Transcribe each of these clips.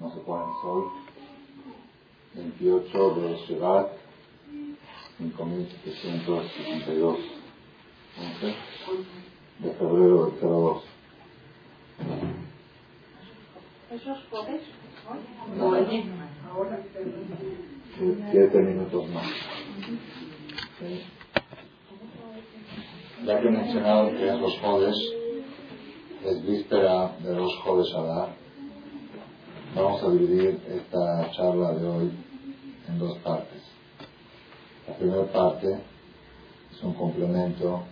no sé cuándo es hoy, 28 de Shevat, 5762, de febrero del 02. ¿Esos jueves? No, siete minutos más. Ya que he mencionado que es los jodes, es víspera de los jodes Adar, vamos a dividir esta charla de hoy en dos partes. La primera parte es un complemento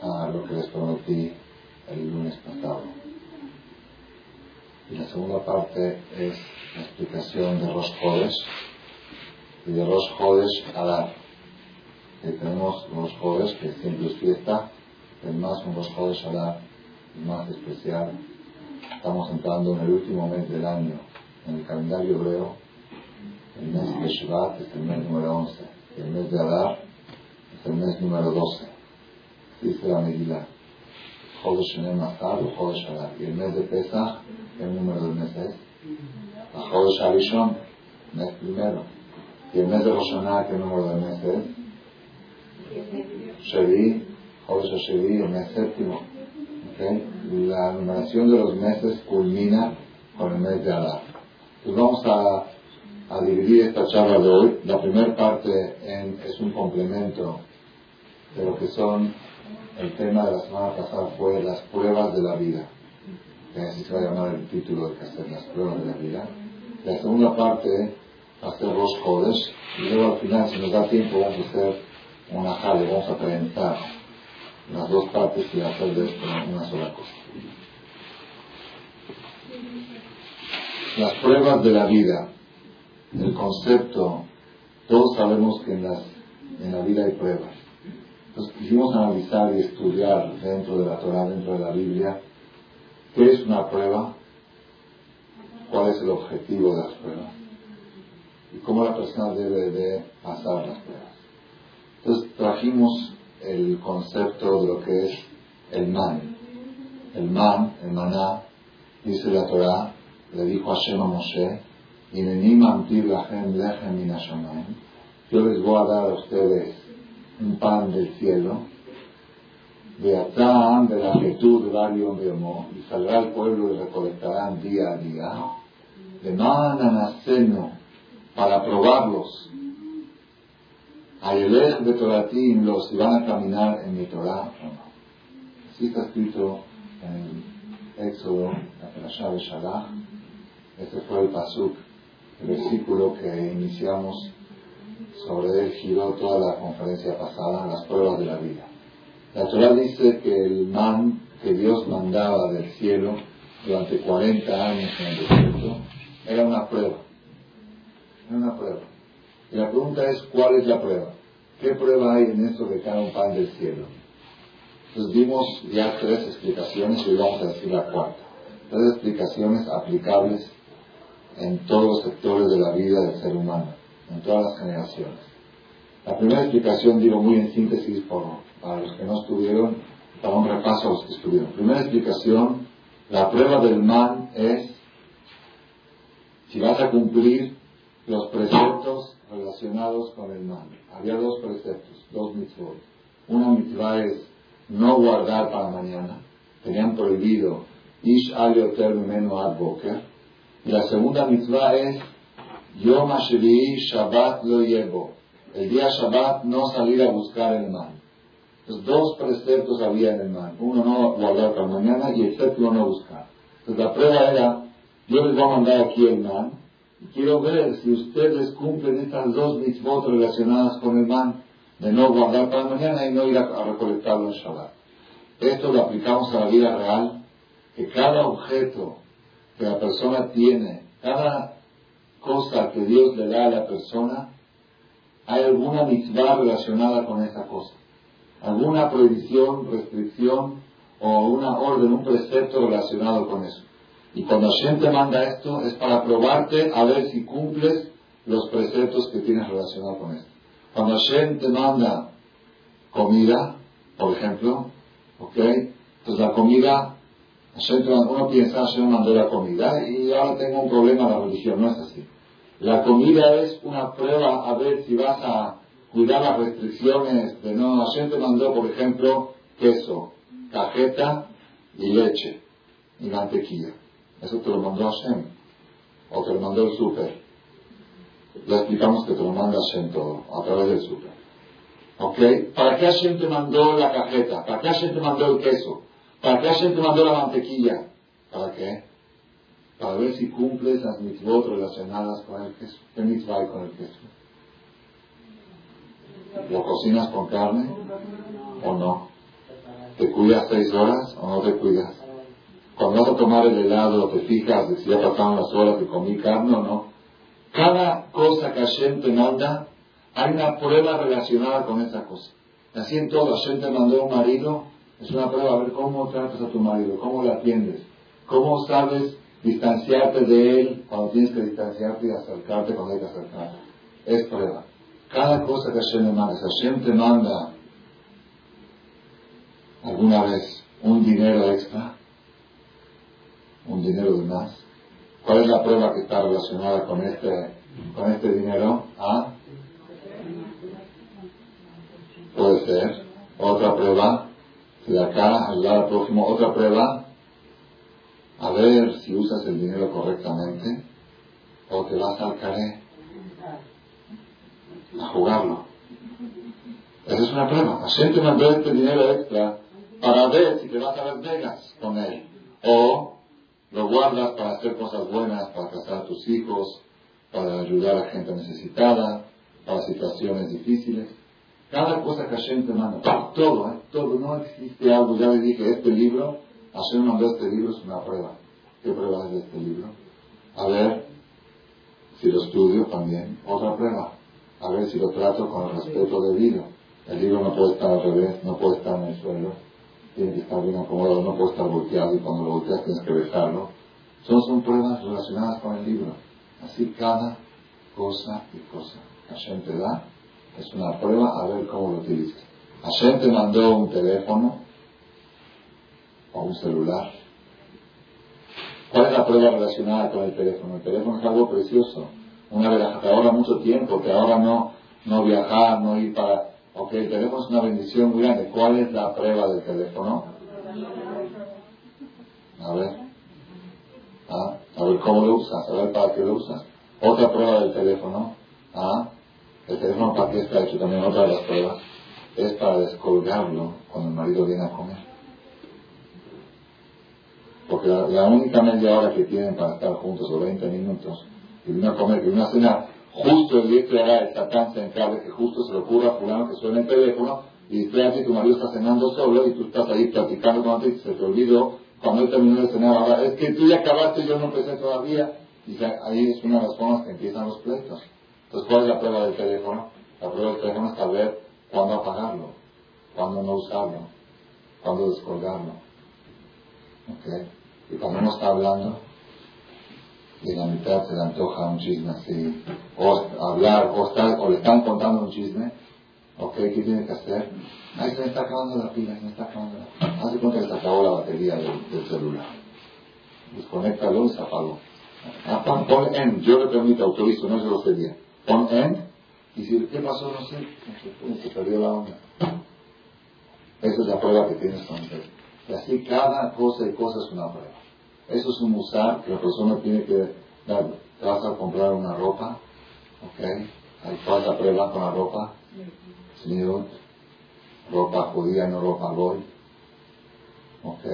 a lo que les prometí el lunes pasado. Y la segunda parte es la explicación de los jodes y de los jodes Adar. Que tenemos los jodes, que siempre es fiesta, el más un los jodes Adar, el más especial. Estamos entrando en el último mes del año. En el calendario hebreo, el mes de Shabbat es el mes número 11. Y el mes de Adar es el mes número 12. Dice la Megillah. Y el mes de Pesach, el número del mes es? Jodesh Arishon, mes primero. Y el mes de Rosh Hashanah, ¿qué número del mes es? Shevi, Jodesh Shevi, el mes séptimo. ¿Okay? La numeración de los meses culmina con el mes de Adar. Entonces vamos a, a dividir esta charla de hoy. La primera parte en, es un complemento de lo que son, el tema de la semana pasada fue las pruebas de la vida. Que así se va a llamar el título de que hacer las pruebas de la vida. La segunda parte va a ser los jodes. Y luego al final, si nos da tiempo, vamos a hacer una jale, vamos a presentar las dos partes y hacer de esto una sola cosa. Las pruebas de la vida, el concepto, todos sabemos que en, las, en la vida hay pruebas. Entonces quisimos analizar y estudiar dentro de la Torah, dentro de la Biblia, qué es una prueba, cuál es el objetivo de las pruebas y cómo la persona debe de pasar las pruebas. Entonces trajimos el concepto de lo que es el man. El man, el maná, dice la Torah, le dijo a Hashem a Moshe, y yo les voy a dar a ustedes un pan del cielo, de Atam, de la quietud de varios y saldrá el pueblo y recolectarán día a día, de mananaceno, para probarlos, Ayelech de Toratim, los que van a caminar en mi Torah o no. Así está escrito en el Éxodo, la Perashá de. Este fue el Pasuk, el versículo que iniciamos sobre él giró toda la conferencia pasada, las pruebas de la vida. La Torah dice que el man que Dios mandaba del cielo durante 40 años en el desierto era una prueba. Era una prueba. Y la pregunta es, ¿cuál es la prueba? ¿Qué prueba hay en esto que cae un pan del cielo? Entonces dimos ya tres explicaciones y vamos a decir la cuarta. Tres explicaciones aplicables en todos los sectores de la vida del ser humano, en todas las generaciones. La primera explicación, digo muy en síntesis por, para los que no estuvieron, para un repaso a los que estuvieron. Primera explicación, la prueba del man es si vas a cumplir los preceptos relacionados con el man. Había dos preceptos, dos mitzvot. Una mitzvah es no guardar para mañana. Tenían prohibido Ish al meno ad boker. Y la segunda mitzvah es Yom Shabbat lo llevo. El día Shabbat no salir a buscar el man. Entonces, dos preceptos había en el man. Uno no guardar para mañana y el séptimo no buscar. Entonces la prueba era, yo les voy a mandar aquí el man y quiero ver si ustedes cumplen estas dos mitzvot relacionadas con el man de no guardar para mañana y no ir a, recolectarlo en Shabbat. Esto lo aplicamos a la vida real, que cada objeto que la persona tiene, cada cosa que Dios le da a la persona, hay alguna mitzvah relacionada con esa cosa. Alguna prohibición, restricción o una orden, un precepto relacionado con eso. Y cuando Hashem te manda esto es para probarte a ver si cumples los preceptos que tienes relacionados con esto. Cuando Hashem te manda comida, por ejemplo, ¿ok? Entonces la comida uno piensa, Hashem mandó la comida y ahora tengo un problema en la religión. No es así. La comida es una prueba a ver si vas a cuidar las restricciones de no. Hashem te mandó, por ejemplo, queso, cajeta y leche y mantequilla. Eso te lo mandó Hashem. O te lo mandó el súper. Ya explicamos que te lo manda Hashem todo, a través del súper. ¿Ok? ¿Para qué Hashem te mandó la cajeta? ¿Para qué Hashem te mandó el queso? ¿Para qué Hashem te mandó la mantequilla? ¿Para qué? Para ver si cumples las mitzvot relacionadas con el queso. ¿Qué mitzvah con el queso? ¿Lo cocinas con carne o no? ¿Te cuidas seis horas o no te cuidas? Cuando vas a tomar el helado, te fijas de si ya pasaron las horas que comí carne o no. Cada cosa que Hashem te manda, hay una prueba relacionada con esa cosa. Así en todo, Hashem te mandó un marido, es una prueba a ver cómo tratas a tu marido, cómo le atiendes, cómo sabes distanciarte de él cuando tienes que distanciarte y acercarte cuando hay que acercarte. Es prueba. Cada cosa que Hashem te manda, si Hashem te manda alguna vez un dinero extra, dinero de más, ¿cuál es la prueba que está relacionada con este, con este dinero? ¿Ah? Puede ser. Otra prueba, si de acá al lado próximo, otra prueba, a ver si usas el dinero correctamente o te vas al caré a jugarlo. Esa es una prueba. Hashem te este dinero extra para ver si te vas a ver Vegas con él. O lo guardas para hacer cosas buenas, para casar a tus hijos, para ayudar a gente necesitada, para situaciones difíciles. Cada cosa que Hashem te manda, todo, ¿eh? todo, no existe algo. Ya le dije, este libro, Hashem mandó este libro, es una prueba. ¿Qué prueba es este libro? A ver si lo estudio también, otra prueba. A ver si lo trato con el respeto debido. El libro no puede estar al revés, no puede estar en el suelo, tiene que estar bien acomodado, no puede estar volteado y cuando lo volteas tienes que besarlo. Son, son pruebas relacionadas con el libro. Así cada cosa y cosa Hashem te da es una prueba a ver cómo lo utilizas. Hashem te mandó un teléfono o un celular. ¿Cuál es la prueba relacionada con el teléfono? El teléfono es algo precioso. Una que ahora mucho tiempo, que ahora no, no viajar, no ir para... Ok, es una bendición grande. ¿Cuál es la prueba del teléfono? A ver. ¿Ah? A ver cómo lo usas, a ver para qué lo usas. Otra prueba del teléfono. ¿Ah? El teléfono para qué está hecho también, otra de las pruebas. Es para descolgarlo cuando el marido viene a comer. Porque la, única media hora que tienen para estar juntos, o 20 minutos, que viene a comer, que viene a cenar, justo el día que hará el satán central, que justo se le ocurra a fulano que suene el teléfono, y que tu marido está cenando solo y tú estás ahí platicando con él y se te olvidó cuando él terminó de cenar, es que tú ya acabaste y yo no empecé todavía. Y ahí es una de las formas que empiezan los pleitos. Entonces, ¿cuál es la prueba del teléfono? La prueba del teléfono es saber cuándo apagarlo, cuándo no usarlo, cuándo descolgarlo. ¿Okay? Y cuando uno está hablando, y en la mitad se le antoja un chisme así, o hablar, o, o le están contando un chisme, ¿ok? ¿Qué tiene que hacer? Ahí se me está acabando la pila, se me está acabando la pila. Hace cuenta que se acabó la batería del, celular. Desconéctalo y se apagó. Ah, pon, en, yo le permito, autorizo, no se lo sería. Pon en, y si, ¿qué pasó? No sé, se, perdió la onda. Esa es la prueba que tienes con él. Y así cada cosa y cosa es una prueba. Eso es un usar que la persona tiene que dar. Vas a comprar una ropa, ¿ok? Ahí pasa la prueba con la ropa. Señor, ropa judía, no ropa goy. ¿Ok?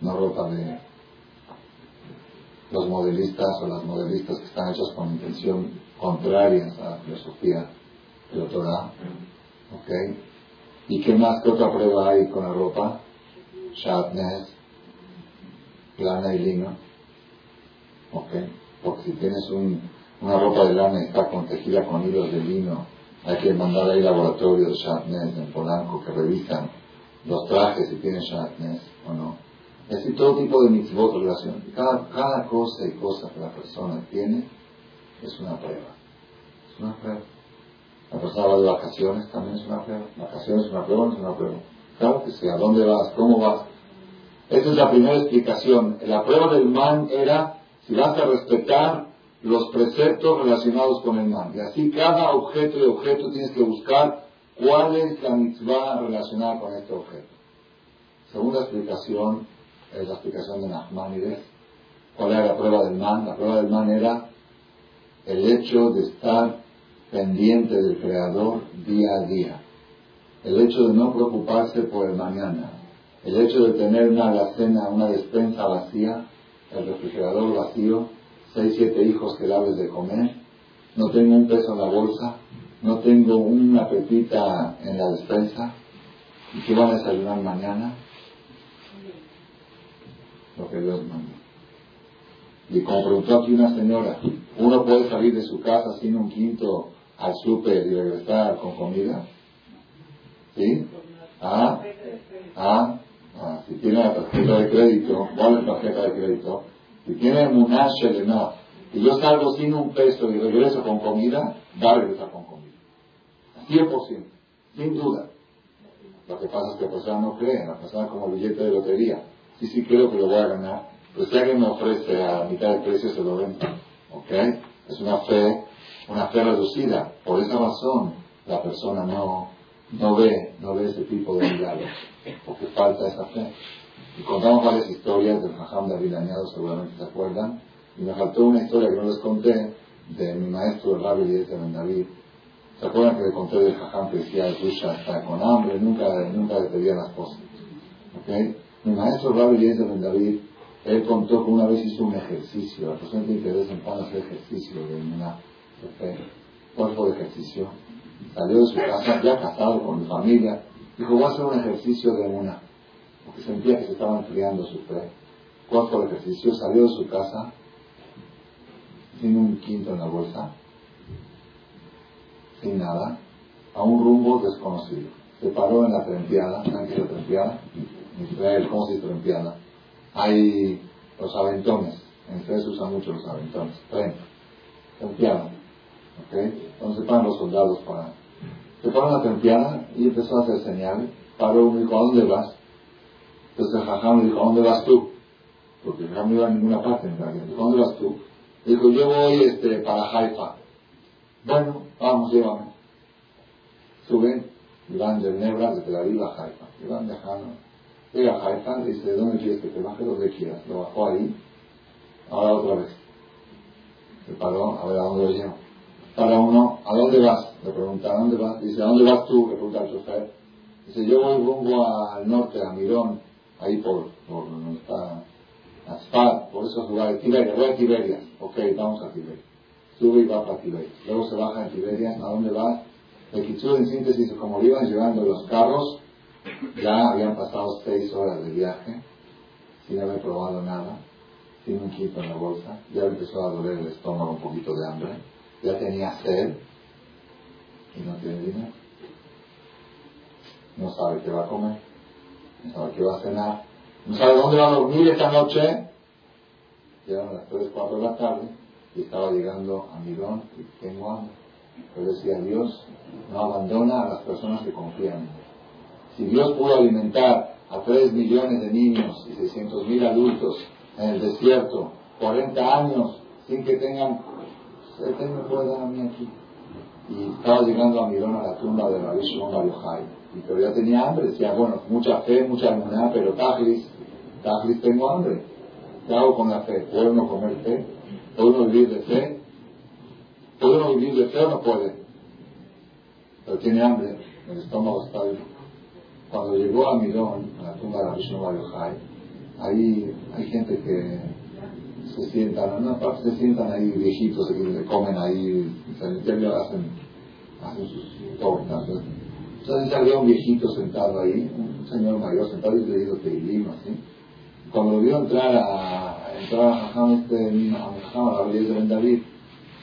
No ropa de los modelistas o las modelistas que están hechas con intención contraria a la filosofía de la. ¿Ok? ¿Y qué más? ¿Qué otra prueba hay con la ropa? Shatnez, lana y lino. ¿Ok? Porque si tienes un, una ropa de lana y está protegida con hilos de lino, hay que mandar ahí laboratorios de Shatnez en Polanco que revisan los trajes si tienen Shatnez o no. Es decir, todo tipo de mitzvot relación. Cada, cada cosa y cosa que la persona tiene es una prueba. Es una prueba. La persona va de vacaciones también es una prueba. Vacaciones es una prueba, no es una prueba. Claro que sí. ¿A dónde vas? ¿Cómo vas? Esa es la primera explicación. La prueba del man era si vas a respetar los preceptos relacionados con el man. Y así cada objeto y objeto tienes que buscar cuál es la mitzvah relacionada con este objeto. Segunda explicación es la explicación de Nachmanides. ¿Cuál era la prueba del man? La prueba del man era el hecho de estar pendiente del Creador día a día. El hecho de no preocuparse por el mañana. El hecho de tener una alacena, una despensa vacía, el refrigerador vacío, seis, siete hijos que hables de comer, no tengo un peso en la bolsa, no tengo una pepita en la despensa, ¿y qué van a desayunar mañana? Lo que Dios manda. Y como preguntó aquí una señora, ¿uno puede salir de su casa sin un quinto al súper y regresar con comida? ¿Sí? ¿Ah? ¿Ah? Ah si tiene la tarjeta de crédito, ¿cuál es la tarjeta de crédito? Si tiene Munash y yo salgo sin un peso y regreso con comida, va a regresar con comida. 100%, sin duda. Lo que pasa es que la persona no cree, la persona como billete de lotería. Sí, sí creo que lo voy a ganar, pero si alguien me ofrece a mitad de precio, se lo vendo. ¿Ok? Es una fe, una fe reducida. Por esa razón, la persona no, no ve, no ve ese tipo de milagros, porque falta esa fe. Y contamos varias historias del Jajam David Añado, seguramente se acuerdan, y me faltó una historia que no les conté de mi maestro, el Rabbi Eliezer Ben David. ¿Se acuerdan que le conté del Jajam que decía, Rusha está con hambre, nunca, nunca le pedía las cosas? ¿Okay? Mi maestro, el Rabbi Eliezer Ben David, él contó que una vez hizo un ejercicio, la persona tiene de vez en hacer ejercicio de una fe. ¿Cuál fue el ejercicio? Salió de su casa, ya casado con mi familia, dijo, voy a hacer un ejercicio de una porque sentía que se estaba enfriando su fe. Cuarto el ejercicio, salió de su casa sin un quinto en la bolsa, sin nada, a un rumbo desconocido. Se paró en la trempiada, ¿saben qué es la trempiada? En Israel, ¿cómo se dice trempiada? Hay los aventones, en Israel se usan mucho los aventones, tren, trempiada, ¿ok? Entonces paran los soldados para... Se paró la trempiada y empezó a hacer señal, paró y dijo, ¿a dónde vas? Entonces el jajam le dijo, ¿a dónde vas tú? Porque el jajam no iba a ninguna parte en realidad. ¿A dónde vas tú? Le dijo, yo voy este, para Haifa. Bueno, vamos, llévame. Suben y van de Nebra, de Tel Aviv a Haifa. Y van viajando. Llega a Haifa, dice, ¿dónde quieres que te baje? Donde quieras. Lo bajó ahí. Ahora otra vez. Se paró, a ver a dónde lo llevo. Para uno, ¿a dónde vas? Le pregunta, ¿a dónde vas? Dice, ¿a dónde vas tú? Le pregunta al chofer. Dice, yo voy rumbo al norte, a Mirón ahí por, por donde está Asfalt, por esos lugares, Tiberia, voy a Tiberia, ok, vamos a Tiberia. Sube y va para Tiberia. Luego se baja en Tiberia, ¿a dónde va? El Kitsur en síntesis, como lo iban llevando los carros, ya habían pasado seis horas de viaje, sin haber probado nada, sin un quito en la bolsa, ya empezó a doler el estómago un poquito de hambre, ya tenía sed y no tiene dinero. No sabe qué va a comer no sabe qué va a cenar, no sabe dónde va a dormir esta noche. Llegaron las 3, 4 de la tarde y estaba llegando a Mirón y tengo hambre. Pero decía Dios no abandona a las personas que confían en él. Si Dios pudo alimentar a 3 millones de niños y 600 mil adultos en el desierto, 40 años, sin que tengan, Él me puede dar a mí aquí. Y estaba llegando a Mirón a la tumba de Rabbi Shimon Bar pero ya tenía hambre, decía, bueno, mucha fe, mucha emuná, pero tajlis, tajlis tengo hambre. ¿Qué hago con la fe? ¿Puedo no comer fe? ¿Puedo no vivir de fe? ¿Puedo no vivir de fe o no puede? Pero tiene hambre, el estómago está bien. Cuando llegó a Mirón, a la tumba de la Vishnu Jai, ahí hay gente que se sientan, en una parte se sientan ahí viejitos, que comen ahí, se hacen, hacen sus tortas, entonces había un viejito sentado ahí, un señor mayor sentado y le dijo Teilim, así. Cuando lo vio entrar a, entrar a Jajam, este, a la de David,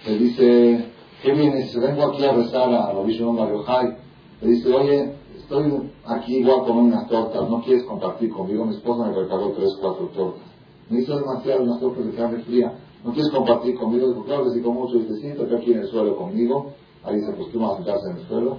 le dice, ¿qué vienes? Vengo aquí a rezar a Rabbi Shimon Bar Le dice, oye, estoy aquí igual con unas tortas, ¿no quieres compartir conmigo? Mi esposa me preparó tres, cuatro tortas. Me hizo demasiado unas tortas de carne fría. ¿No quieres compartir conmigo? Dijo, claro que sí, con mucho. Dice, siéntate aquí en el suelo conmigo. Ahí se acostuma a sentarse en el suelo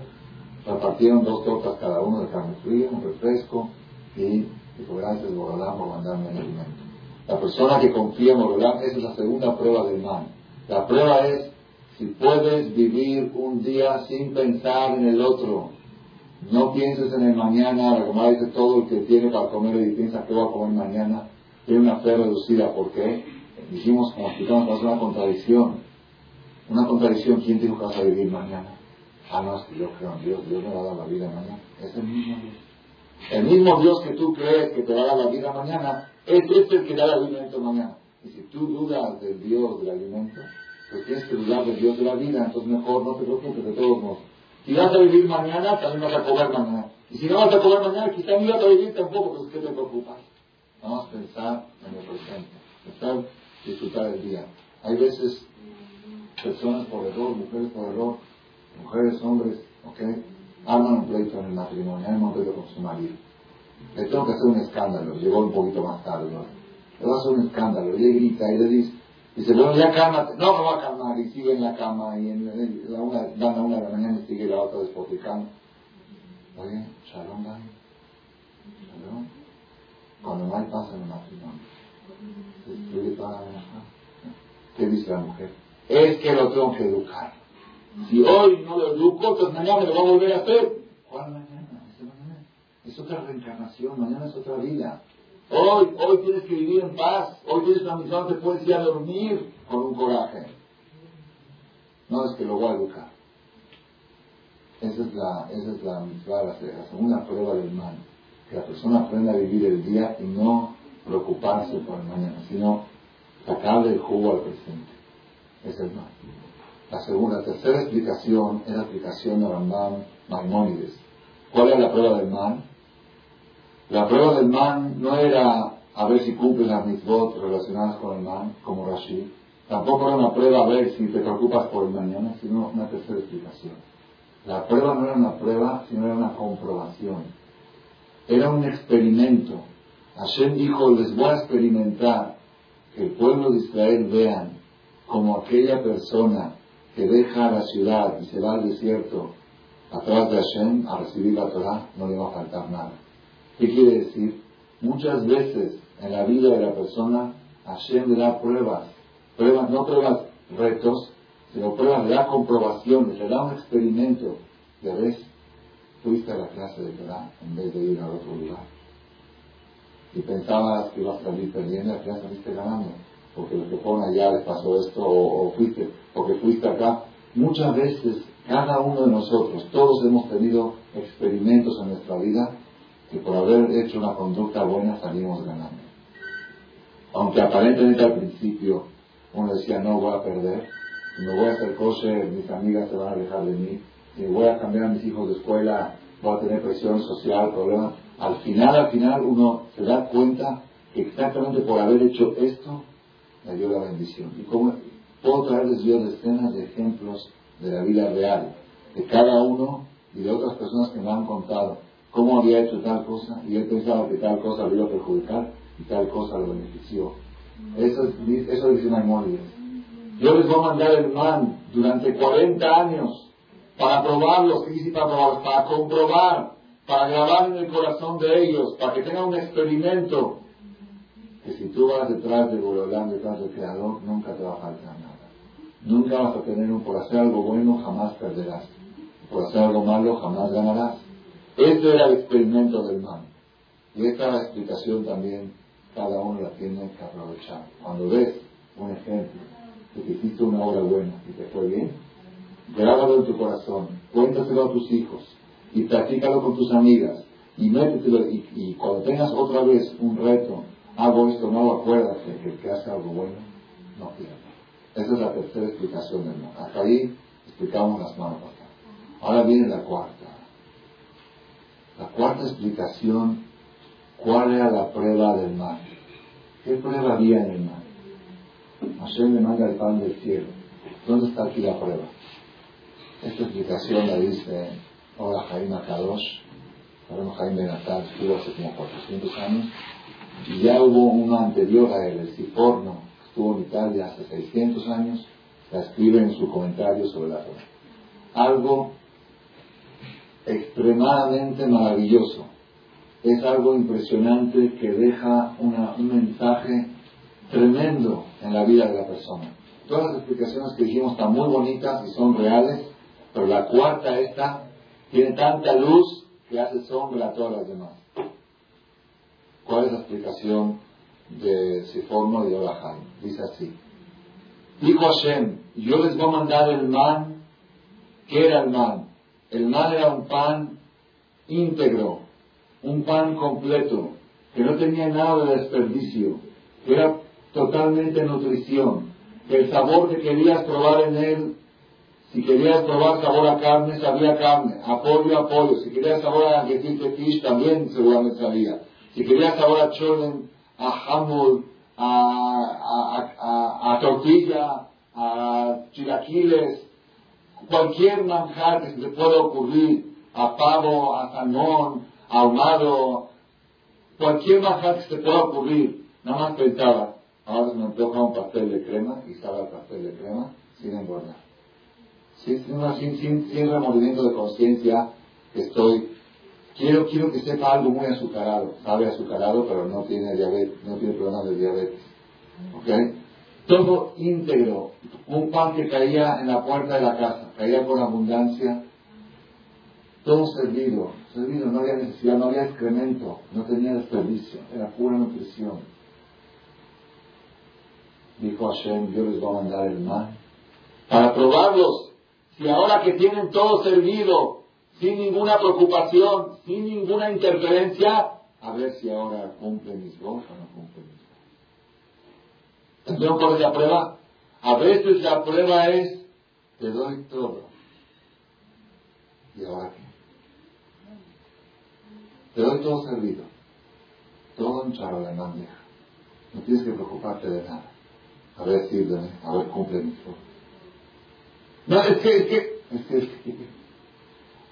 repartieron dos tortas cada uno de carne fría, un refresco y Dijo, gracias Borolán por mandarme el alimento. La persona que confía en Borolán, esa es la segunda prueba del mal. La prueba es si puedes vivir un día sin pensar en el otro. No pienses en el mañana, la dice todo el que tiene para comer y piensa que va a comer mañana, tiene una fe reducida. ¿Por qué? Dijimos, como explicamos, es una contradicción. Una contradicción, ¿quién dijo que vas a vivir mañana? Ah, no, es que yo creo en Dios, Dios me va a dar la vida mañana. Es el mismo Dios. El mismo Dios que tú crees que te va a dar la vida mañana, es este el que da el alimento mañana. Y si tú dudas del Dios del alimento, pues tienes que dudar del Dios de la vida, entonces mejor no te preocupes de todos modos. Si vas a vivir mañana, también vas a comer mañana. Y si no vas a comer mañana, quizá ni vas a vivir tampoco, pues ¿qué te preocupas? Vamos a pensar en el presente, pensar, disfrutar el día. Hay veces personas por error, mujeres por error, mujeres, hombres, ¿ok? Arman un pleito en el matrimonio, arman un pleito con su marido. Le tengo que hacer un escándalo, llegó un poquito más tarde, ¿no? Le va a hacer un escándalo, y le grita y le dice, Dice, bueno, ya cálmate. No, me va a calmar. Y sigue en la cama y en, la una, dan a una de la mañana y sigue la otra despoticando. Oye, shalom, Dani. Cuando no hay paz en el matrimonio, se toda la ¿Qué dice la mujer? Es que lo tengo que educar. Si hoy no lo educo, pues mañana me lo va a volver a hacer. ¿Cuál mañana? Es otra reencarnación, mañana es otra vida. Hoy, hoy tienes que vivir en paz. Hoy tienes una misión, te puedes ir a dormir con un coraje. No es que lo voy a educar. Esa es la, esa es la, la, segunda prueba del mal. Que la persona aprenda a vivir el día y no preocuparse por el mañana, sino sacarle el jugo al presente. Es el mal. La segunda, la tercera explicación es la explicación de Rambam Maimónides. ¿Cuál es la prueba del mal? La prueba del man no era a ver si cumples las mitzvot relacionadas con el man, como Rashid. Tampoco era una prueba a ver si te preocupas por el mañana, sino una tercera explicación. La prueba no era una prueba, sino era una comprobación. Era un experimento. Hashem dijo, les voy a experimentar que el pueblo de Israel vean como aquella persona que deja la ciudad y se va al desierto atrás de Hashem a recibir la Torah, no le va a faltar nada. ¿Qué quiere decir? Muchas veces en la vida de la persona Hashem le da pruebas, pruebas, no pruebas retos, sino pruebas, le da comprobaciones, le da un experimento. Ya ves, fuiste a la clase de Torah en vez de ir a otro lugar. Y pensabas que ibas a salir perdiendo, al final saliste ganando. Porque los que fueron allá les pasó esto, o, fuiste, porque fuiste acá. Muchas veces, cada uno de nosotros, todos hemos tenido experimentos en nuestra vida que por haber hecho una conducta buena salimos ganando. Aunque aparentemente al principio uno decía no voy a perder, me voy a hacer kosher, mis amigas se van a alejar de mí, si voy a cambiar a mis hijos de escuela, voy a tener presión social, problemas. Al final, al final uno se da cuenta que exactamente por haber hecho esto me dio la bendición. Y como puedo traerles yo decenas de ejemplos de la vida real, de cada uno y de otras personas que me han contado cómo había hecho tal cosa y él pensaba que tal cosa lo iba a perjudicar y tal cosa lo benefició. Eso, eso dice Maimónides. Yo les voy a mandar el man durante 40 años para probarlos, para probarlos? Para comprobar, para grabar en el corazón de ellos, para que tengan un experimento. Que si tú vas detrás de Borolán, detrás del Creador, nunca te va a faltar nada. Nunca vas a tener un por hacer algo bueno, jamás perderás. Por hacer algo malo, jamás ganarás. Este era el experimento del mal. Y esta la explicación también cada uno la tiene que aprovechar. Cuando ves un ejemplo de que hiciste una obra buena y te fue bien, grábalo en tu corazón, cuéntaselo a tus hijos y practícalo con tus amigas y métetelo y, cuando tengas otra vez un reto, hago esto, no acuérdate que el que hace algo bueno no pierde. Esa es la tercera explicación del mal. Hasta ahí explicamos las manos. Ahora viene la cuarta. La cuarta explicación, ¿cuál era la prueba del mal? ¿Qué prueba había en el mal? Hashem le manda el pan del cielo. ¿Dónde está aquí la prueba? Esta explicación la dice ahora Jaime Akadosh, sabemos Jaime Benatar, estuvo hace como 400 años, y ya hubo uno anterior a él, el Ciforno, que estuvo en Italia hace 600 años, la escribe en su comentario sobre la Torah. Algo extremadamente maravilloso es algo impresionante que deja un mensaje tremendo en la vida de la persona. Todas las explicaciones que dijimos están muy bonitas y son reales, pero la cuarta esta tiene tanta luz que hace sombra a todas las demás. ¿Cuál es la explicación de Siforno y Olahai? Dice así. Dijo Hashem, yo les voy a mandar el man. ¿Qué era el man? El man era un pan íntegro, un pan completo, que no tenía nada de desperdicio, que era totalmente nutrición, el sabor que querías probar en él, si querías probar sabor a carne, sabía carne, a pollo, a pollo, si querías sabor a gefilte fish, también seguramente sabía, si querías sabor a cholen, a hamul, a, a, a, tortilla, a chilaquiles, cualquier manjar que se te pueda ocurrir, a pavo, a salmón, ahumado, cualquier manjar que se te pueda ocurrir, nada más pensaba, ahora se me antoja un pastel de crema y estaba el pastel de crema sin engordar. Sin, sin, remordimiento de conciencia estoy Quiero, quiero que sepa algo muy azucarado. Sabe azucarado, pero no tiene diabetes, no tiene problemas de diabetes. ¿Ok? Todo íntegro. Un pan que caía en la puerta de la casa, caía con abundancia. Todo servido, servido, no había necesidad, no había excremento, no tenía desperdicio, era pura nutrición. Dijo Hashem, yo les voy a mandar el mal para probarlos. Si ahora que tienen todo servido, sin ninguna preocupación, sin ninguna interferencia, a ver si ahora cumple mis votos o no cumple mis votos. ¿cuál la prueba? A veces la prueba es, te doy todo. ¿Y ahora qué? Te doy todo servido. Todo en bandeja. No tienes que preocuparte de nada. A ver, sírveme, a ver, cumple mis votos. No, es que, es que, es que, es que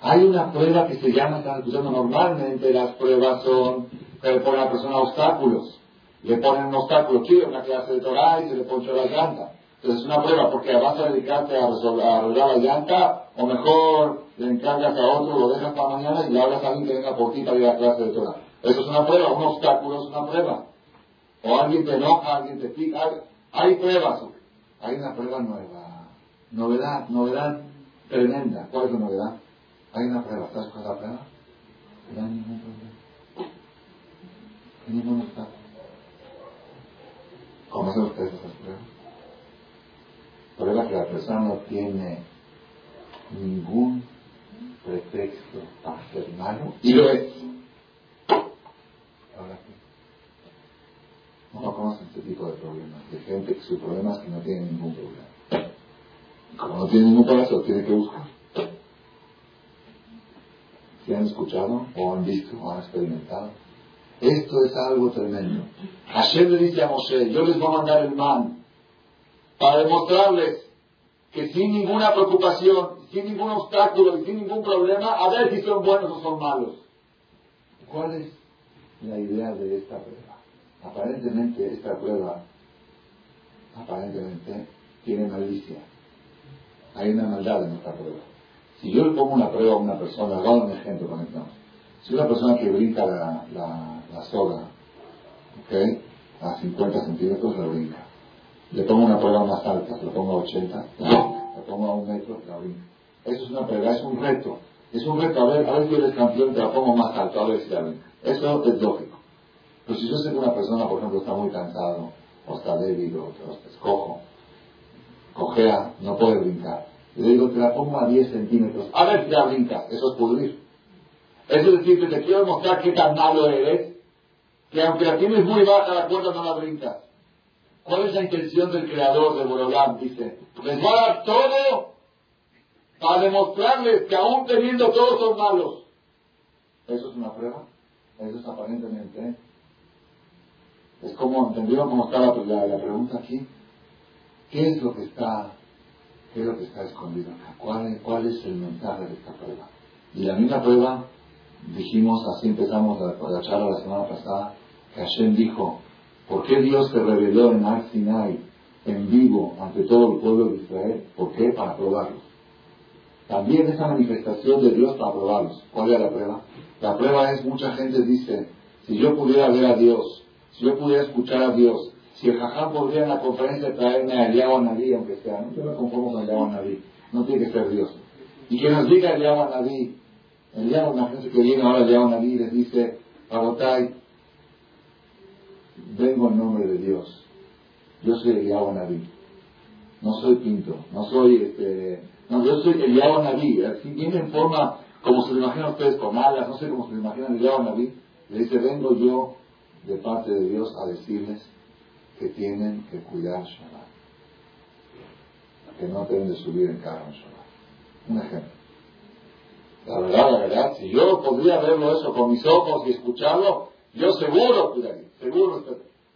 hay una prueba que se llama, están escuchando, normalmente las pruebas son, le ponen a la persona obstáculos. Le ponen un obstáculo, quiere una clase de Torah y se le poncha la llanta. Entonces es una prueba porque vas a dedicarte a, arreglar la llanta o mejor le encargas a otro, lo dejas para mañana y le hablas a alguien que venga por ti para ir a la clase de Torah. Eso es una prueba, un obstáculo es una prueba. O alguien te enoja, alguien te pica. Hay pruebas. Hay una prueba nueva. Novedad, novedad tremenda. ¿Cuál es la novedad? Hay una prueba, ¿sabes cuál es la prueba? No hay ningún problema. ningún obstáculo. ¿Conocen ustedes esas pruebas? Prueba que la persona no tiene ningún pretexto para ser malo y lo es. Ahora sí. No conocen este tipo de problemas, de gente que su problema es que no tiene ningún problema. Como no tiene ningún se lo tiene que buscar si han escuchado o han visto o han experimentado. Esto es algo tremendo. Hashem le dice a Moshe, yo les voy a mandar el man para demostrarles que sin ninguna preocupación, sin ningún obstáculo y sin ningún problema, a ver si son buenos o son malos. ¿Cuál es la idea de esta prueba? Aparentemente esta prueba, aparentemente, tiene malicia. Hay una maldad en esta prueba. Si yo le pongo una prueba a una persona, hago un ejemplo con esto. Si una persona que brinca la, la, soga, ¿ok? A 50 centímetros la brinca. Le pongo una prueba más alta, le pongo a 80, la brinca. Le pongo a un metro, la brinca. Eso es una prueba, es un reto. Es un reto, a ver, a ver si eres campeón, te la pongo más alto, a ver si la brinca. Eso es lógico. Pero si yo sé que una persona, por ejemplo, está muy cansado, o está débil, o, o está escojo, cojea, no puede brincar le digo, te la pongo a 10 centímetros. A ver si la brincas. Eso es pudrir. Eso es decir, te quiero demostrar qué tan malo eres, que aunque la tienes muy baja la cuerda no la brincas. ¿Cuál es la intención del creador de Borolam? Dice, les voy a dar todo para demostrarles que aún teniendo todos son malos. ¿Eso es una prueba? Eso es aparentemente. ¿eh? Es como, ¿entendieron cómo está la, la pregunta aquí? ¿Qué es lo que está ¿Qué es lo que está escondido acá? ¿Cuál, ¿Cuál, es el mensaje de esta prueba? Y la misma prueba, dijimos, así empezamos la, la charla la semana pasada, que Hashem dijo, ¿por qué Dios se reveló en Ar Sinai en vivo ante todo el pueblo de Israel? ¿Por qué? Para probarlos. también esa manifestación de Dios para probarlos. ¿Cuál es la prueba? La prueba es, mucha gente dice, si yo pudiera ver a Dios, si yo pudiera escuchar a Dios, si el jajam podría en la conferencia traerme a Eliyahu Naví, aunque sea, no yo me conformo con Eliyahu Naví, no tiene que ser Dios. Y que nos diga Eliyahu Naví, Eliyahu, gente que viene ahora Eliyahu Naví les dice, Rabotai, vengo en nombre de Dios. Yo soy Eliyahu Naví. No soy Pinto, no soy este, no, yo soy Eliyahu Naví. Si viene en forma, como se lo imaginan ustedes, con alas, no sé cómo se lo imaginan Eliyahu Naví, le dice, vengo yo de parte de Dios a decirles que tienen que cuidar Shabbat. Que no deben de subir en carro en Shabbat. Un ejemplo. La verdad, la verdad, si yo podría verlo eso con mis ojos y escucharlo, yo seguro cuidaría, seguro.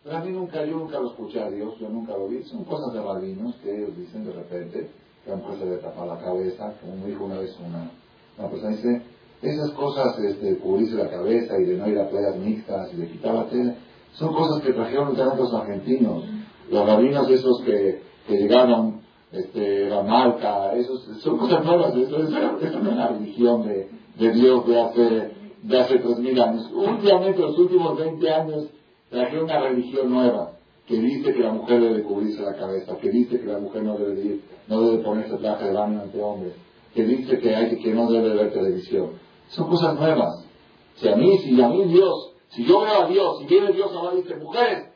Pero a mí nunca, yo nunca lo escuché a Dios, yo nunca lo vi. Son cosas de rabinos que ellos dicen de repente, que a se le tapa la cabeza, como dijo una vez una, persona, dice, esas cosas de cubrirse la cabeza y de no ir a playas mixtas y de quitar la tela, son cosas que trajeron los argentinos. Los rabinos esos que, que llegaron, este, la marca, esos, son cosas nuevas. Eso, no es la religión de, de Dios de hace, de hace 3.000 años. Últimamente, los últimos 20 años, trajeron una religión nueva que dice que la mujer debe cubrirse la cabeza, que dice que la mujer no debe ir, no debe ponerse traje de baño ante hombres, que dice que hay que no debe ver televisión. Son cosas nuevas. Si a mí, si a mí Dios, si yo veo a Dios, si viene Dios a y dice, mujeres,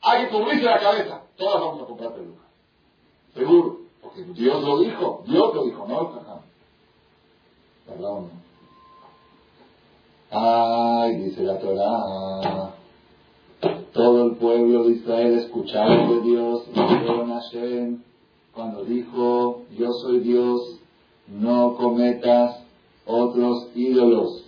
hay que cubrirse la cabeza, todas vamos a comprar peluca. Seguro, porque Dios lo dijo, Dios lo dijo, no el caján. ¿Verdad o no? Ay, dice la Torah, todo el pueblo de Israel escucharon de Dios y dijeron a Hashem cuando dijo, yo soy Dios, no cometas otros ídolos.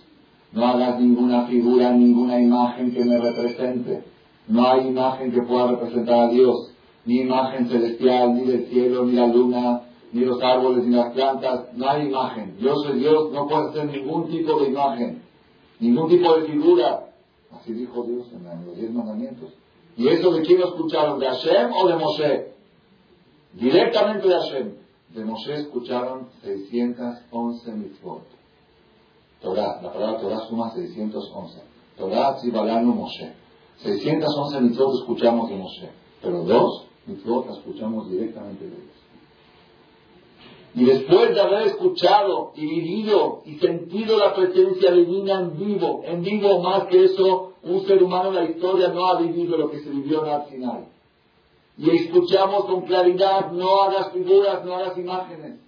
No hagas ninguna figura, ninguna imagen que me represente. No hay imagen que pueda representar a Dios. Ni imagen celestial, ni del cielo, ni la luna, ni los árboles, ni las plantas. No hay imagen. Yo soy Dios, no puedo hacer ningún tipo de imagen. Ningún tipo de figura. Así dijo Dios en los diez mandamientos. ¿Y eso de quién lo escucharon? ¿De Hashem o de Moshe? Directamente de Hashem. De Moshe escucharon 611 mitzvot. Torah, la palabra Torah suma 611. Torah Tzibalanu Moshe. 611 mitzvot escuchamos de Moshe, pero dos mitzvot escuchamos directamente de Dios. Y después de haber escuchado y vivido y sentido la presencia divina en vivo, en vivo más que eso, un ser humano en la historia no ha vivido lo que se vivió en el final. Y escuchamos con claridad, no hagas figuras, no hagas imágenes.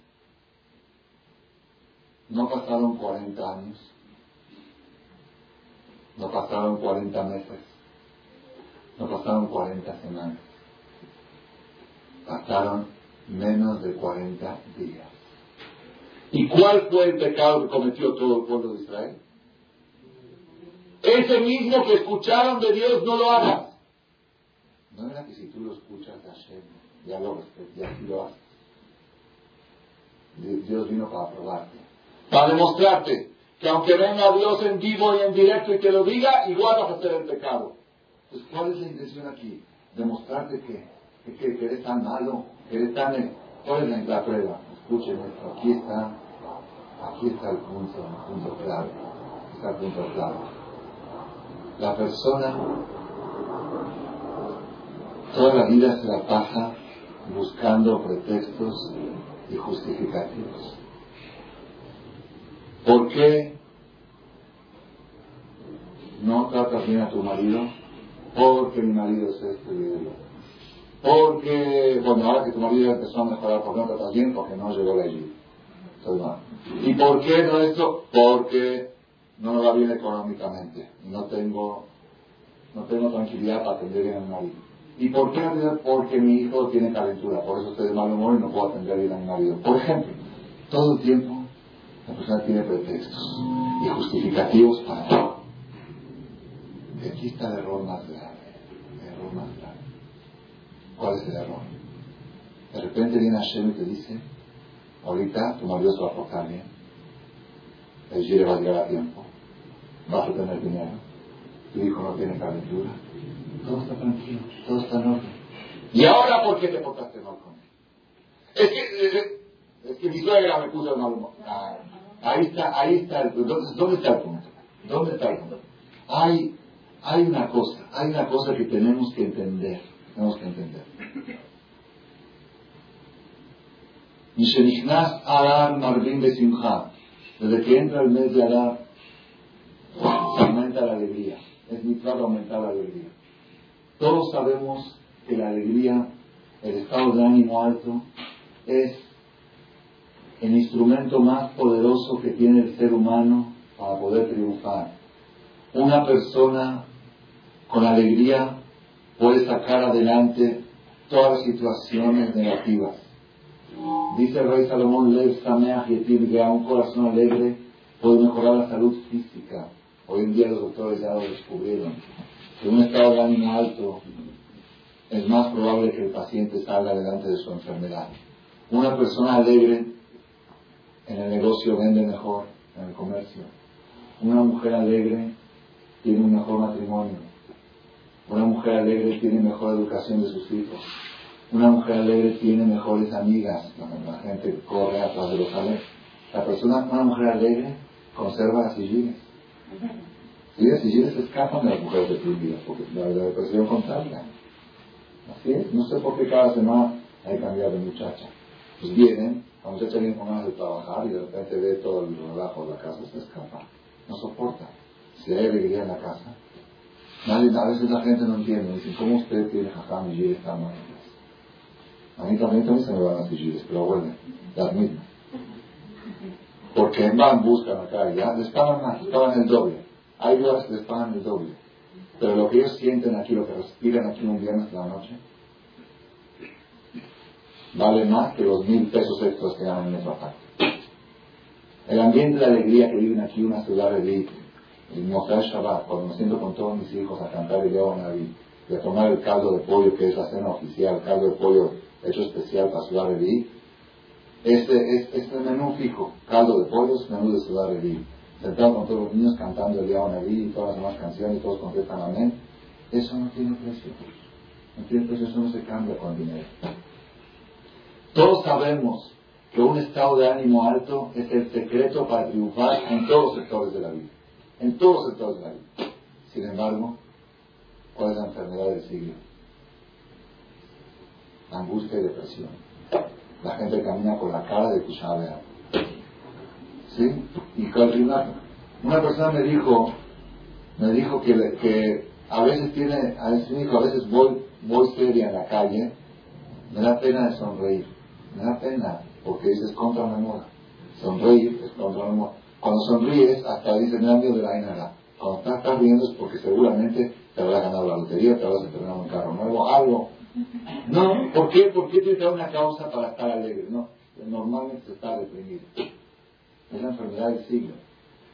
No pasaron 40 años. No pasaron 40 meses. No pasaron 40 semanas. Pasaron menos de 40 días. ¿Y cuál fue el pecado que cometió todo el pueblo de Israel? Ese mismo que escucharon de Dios, no lo hagas. No era que si tú lo escuchas de Hashem, ya lo respetas, ya lo haces. Dios vino para probarte para demostrarte que aunque venga Dios en vivo y en directo y te lo diga, igual vas a hacer el pecado. Entonces, ¿cuál es la intención aquí? Demostrarte que, que, eres tan malo, que eres tan... ¿Cuál es la prueba? Escuchen esto, aquí está, aquí está el punto, el punto clave. Está el punto clave. La persona toda la vida se la pasa buscando pretextos y justificativos. ¿Por qué no tratas bien a tu marido? Porque mi marido es este y Porque, bueno, ahora que tu marido empezó a mejorar, ¿por qué no tratas bien? Porque no llegó allí. ¿Y por qué no esto? Porque no me va bien económicamente. No tengo, no tengo tranquilidad para atender bien a mi marido. ¿Y por qué no Porque mi hijo tiene calentura. Por eso estoy de mal humor y no puedo atender bien a mi marido. Por ejemplo, todo el tiempo la persona tiene pretextos y justificativos para todo. Aquí está el error más grave. El error más grave. ¿Cuál es el error? De repente viene Hashem y te dice, ahorita tu marido se va a portar bien, el gire va a llegar a tiempo, vas a tener dinero, tu hijo no tiene calentura, todo está tranquilo, todo está en orden. ¿Y ahora por qué te portaste mal con él? Es que Es que mi suegra me puso. Ah, ahí está, ahí está el. Entonces, ¿dónde está el punto? ¿Dónde está el punto? Hay, hay una cosa, hay una cosa que tenemos que entender. Tenemos que entender. Mishenichnas Adar Marvin Besimha. Desde que entra el mes de Adar, se aumenta la alegría. Es mi claro aumentar la alegría. Todos sabemos que la alegría, el estado de ánimo alto, es el instrumento más poderoso que tiene el ser humano para poder triunfar. Una persona con alegría puede sacar adelante todas las situaciones negativas. Dice el rey Salomón, Lev que a un corazón alegre puede mejorar la salud física. Hoy en día los doctores ya lo descubrieron. Que un estado de ánimo alto es más probable que el paciente salga adelante de su enfermedad. Una persona alegre en el negocio vende mejor, en el comercio. Una mujer alegre tiene un mejor matrimonio. Una mujer alegre tiene mejor educación de sus hijos. Una mujer alegre tiene mejores amigas. La, gente corre atrás de los alegres. La persona, una mujer alegre conserva las sillines. Si las escapan de las mujeres deprimidas, porque la, la depresión contraria. Así. No sé por qué cada semana hay que cambiar de muchacha. Pues vienen, la muchacha viene con ganas de trabajar y de repente ve todo el relajo de la casa, se escapa. No soporta. Si hay alegría en la casa, a veces la gente no entiende. Dicen, ¿cómo usted tiene jajam y tan mal? A mí también, también se me van las vigilias, pero bueno, las mismas. Porque van, buscan acá y ya, les pagan más, les pagan el doble. Hay lugares que les pagan el doble. Pero lo que ellos sienten aquí, lo que respiran aquí un viernes de la noche, vale más que los mil pesos extras que ganan en otra parte. El ambiente de alegría que viven aquí una ciudad de el Moshe Shabbat, cuando me con todos mis hijos a cantar el Naví, y a tomar el caldo de pollo, que es la cena oficial, caldo de pollo hecho especial para Ciudad Reví. Este es este menú fijo, caldo de pollos, menú de Ciudad Reví. Sentado con todos los niños cantando el Yahweh y todas las demás canciones, todos contestan amén. Eso no tiene precio. No tiene precio, eso no se cambia con dinero. Todos sabemos que un estado de ánimo alto es el secreto para triunfar en todos los sectores de la vida. En todos los sectores de la vida. Sin embargo, ¿cuál es la enfermedad del siglo? angustia y depresión. La gente camina con la cara de Kushabea. ¿Sí? Y una persona me dijo, me dijo que, que a veces tiene, a veces me dijo, a veces voy, voy seria en la calle, me da pena de sonreír. Me da pena, porque dices contra memoria. Sonreír es contra memoria. Cuando sonríes, hasta dice, me da de la INARA. Cuando estás, estás riendo es porque seguramente te habrá ganado la lotería, te habrás entrenado un carro nuevo, algo no, ¿por qué? ¿Por qué tiene una causa para estar alegre? No, normalmente se está deprimido. Es la enfermedad del siglo.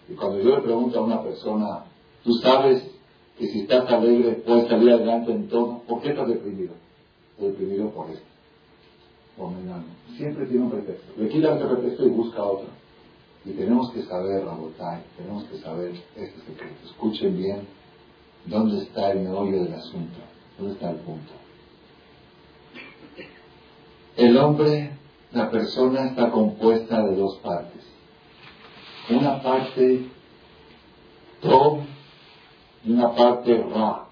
Y cuando yo le pregunto a una persona, tú sabes que si estás alegre puedes salir adelante en todo, ¿por qué estás deprimido? Estoy deprimido por esto. Por Siempre tiene un pretexto. Le quita este pretexto y busca otro. Y tenemos que saber, Rabotai, tenemos que saber este secreto. Escuchen bien dónde está el meollo del asunto, dónde está el punto. El hombre, la persona está compuesta de dos partes. Una parte Tom y una parte Ra.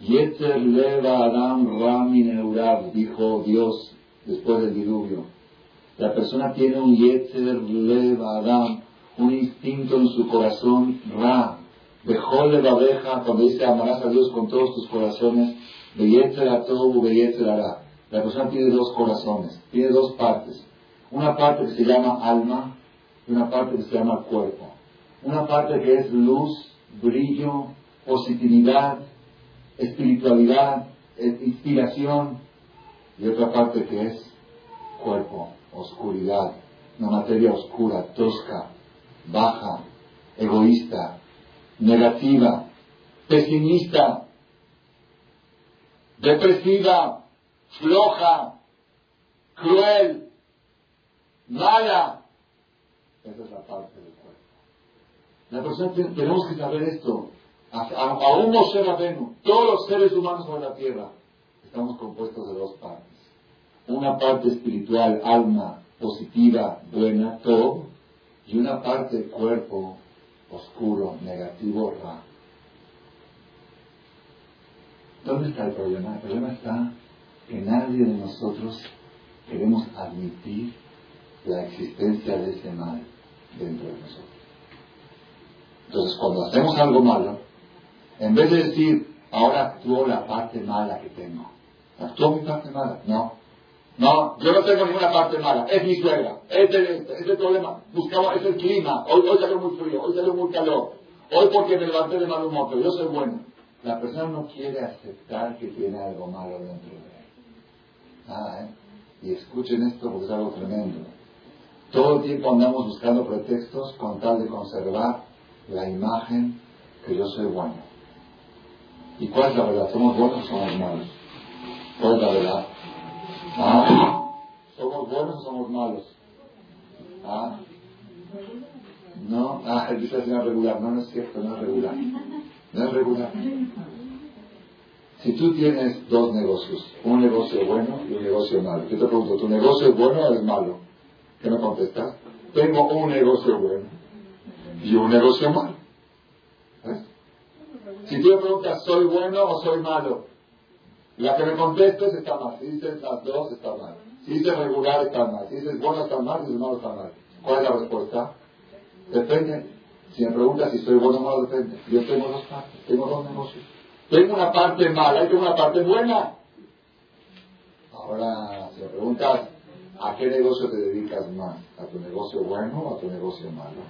Yetzer leva Adam Ra Mineurab, dijo Dios después del diluvio. La persona tiene un Yetzer leva Adam, un instinto en su corazón Ra. Bejol abeja, cuando dice amarás a Dios con todos tus corazones, Beyetzer a todo, Beyetzer hará la persona tiene dos corazones, tiene dos partes. Una parte que se llama alma y una parte que se llama cuerpo. Una parte que es luz, brillo, positividad, espiritualidad, inspiración. Y otra parte que es cuerpo, oscuridad, una materia oscura, tosca, baja, egoísta, negativa, pesimista, depresiva, floja, cruel, mala. Esa es la parte del cuerpo. La persona tenemos que saber esto. Aún Moshe Rabenu, todos los seres humanos sobre la tierra, estamos compuestos de dos partes. una parte espiritual, alma positiva, buena, todo, y una parte cuerpo oscuro, negativo, ra. ¿Dónde está el problema? El problema está que nadie de nosotros queremos admitir la existencia de ese mal dentro de nosotros. Entonces, cuando hacemos algo malo, en vez de decir, ahora actúo la parte mala que tengo, ¿actuó mi parte mala? No. No, yo no tengo ninguna parte mala, es mi suegra, es el, es el problema, buscamos, es el clima, hoy, hoy salió muy frío, hoy salió muy calor, hoy porque me levanté de mal humor, pero yo soy bueno. La persona no quiere aceptar que tiene algo malo dentro de él. Ah, ¿eh? Y escuchen esto porque es algo tremendo. Todo el tiempo andamos buscando pretextos con tal de conservar la imagen que yo soy bueno. ¿Y cuál es la verdad? ¿Somos buenos o somos malos? ¿Cuál es la verdad? ¿Ah? ¿Somos buenos o somos malos? ¿Ah? No, ah, él dice regular. No, no es cierto, no es regular. No es regular. Si tú tienes dos negocios, un negocio bueno y un negocio malo, yo te pregunto, ¿tu negocio es bueno o es malo? ¿Qué me contestas? Tengo un negocio bueno y un negocio malo. Si tú me preguntas, ¿soy bueno o soy malo? La que me contestes está mal. Si dices las dos, está mal. Si dices regular, está mal. Si dices bueno, está mal. Si dices malo, está mal. ¿Cuál es la respuesta? Depende. Si me preguntas si soy bueno o malo, depende. Yo tengo dos partes, tengo dos negocios. Tengo una parte mala y tengo una parte buena. Ahora, si me preguntas, ¿a qué negocio te dedicas más? ¿A tu negocio bueno o a tu negocio malo?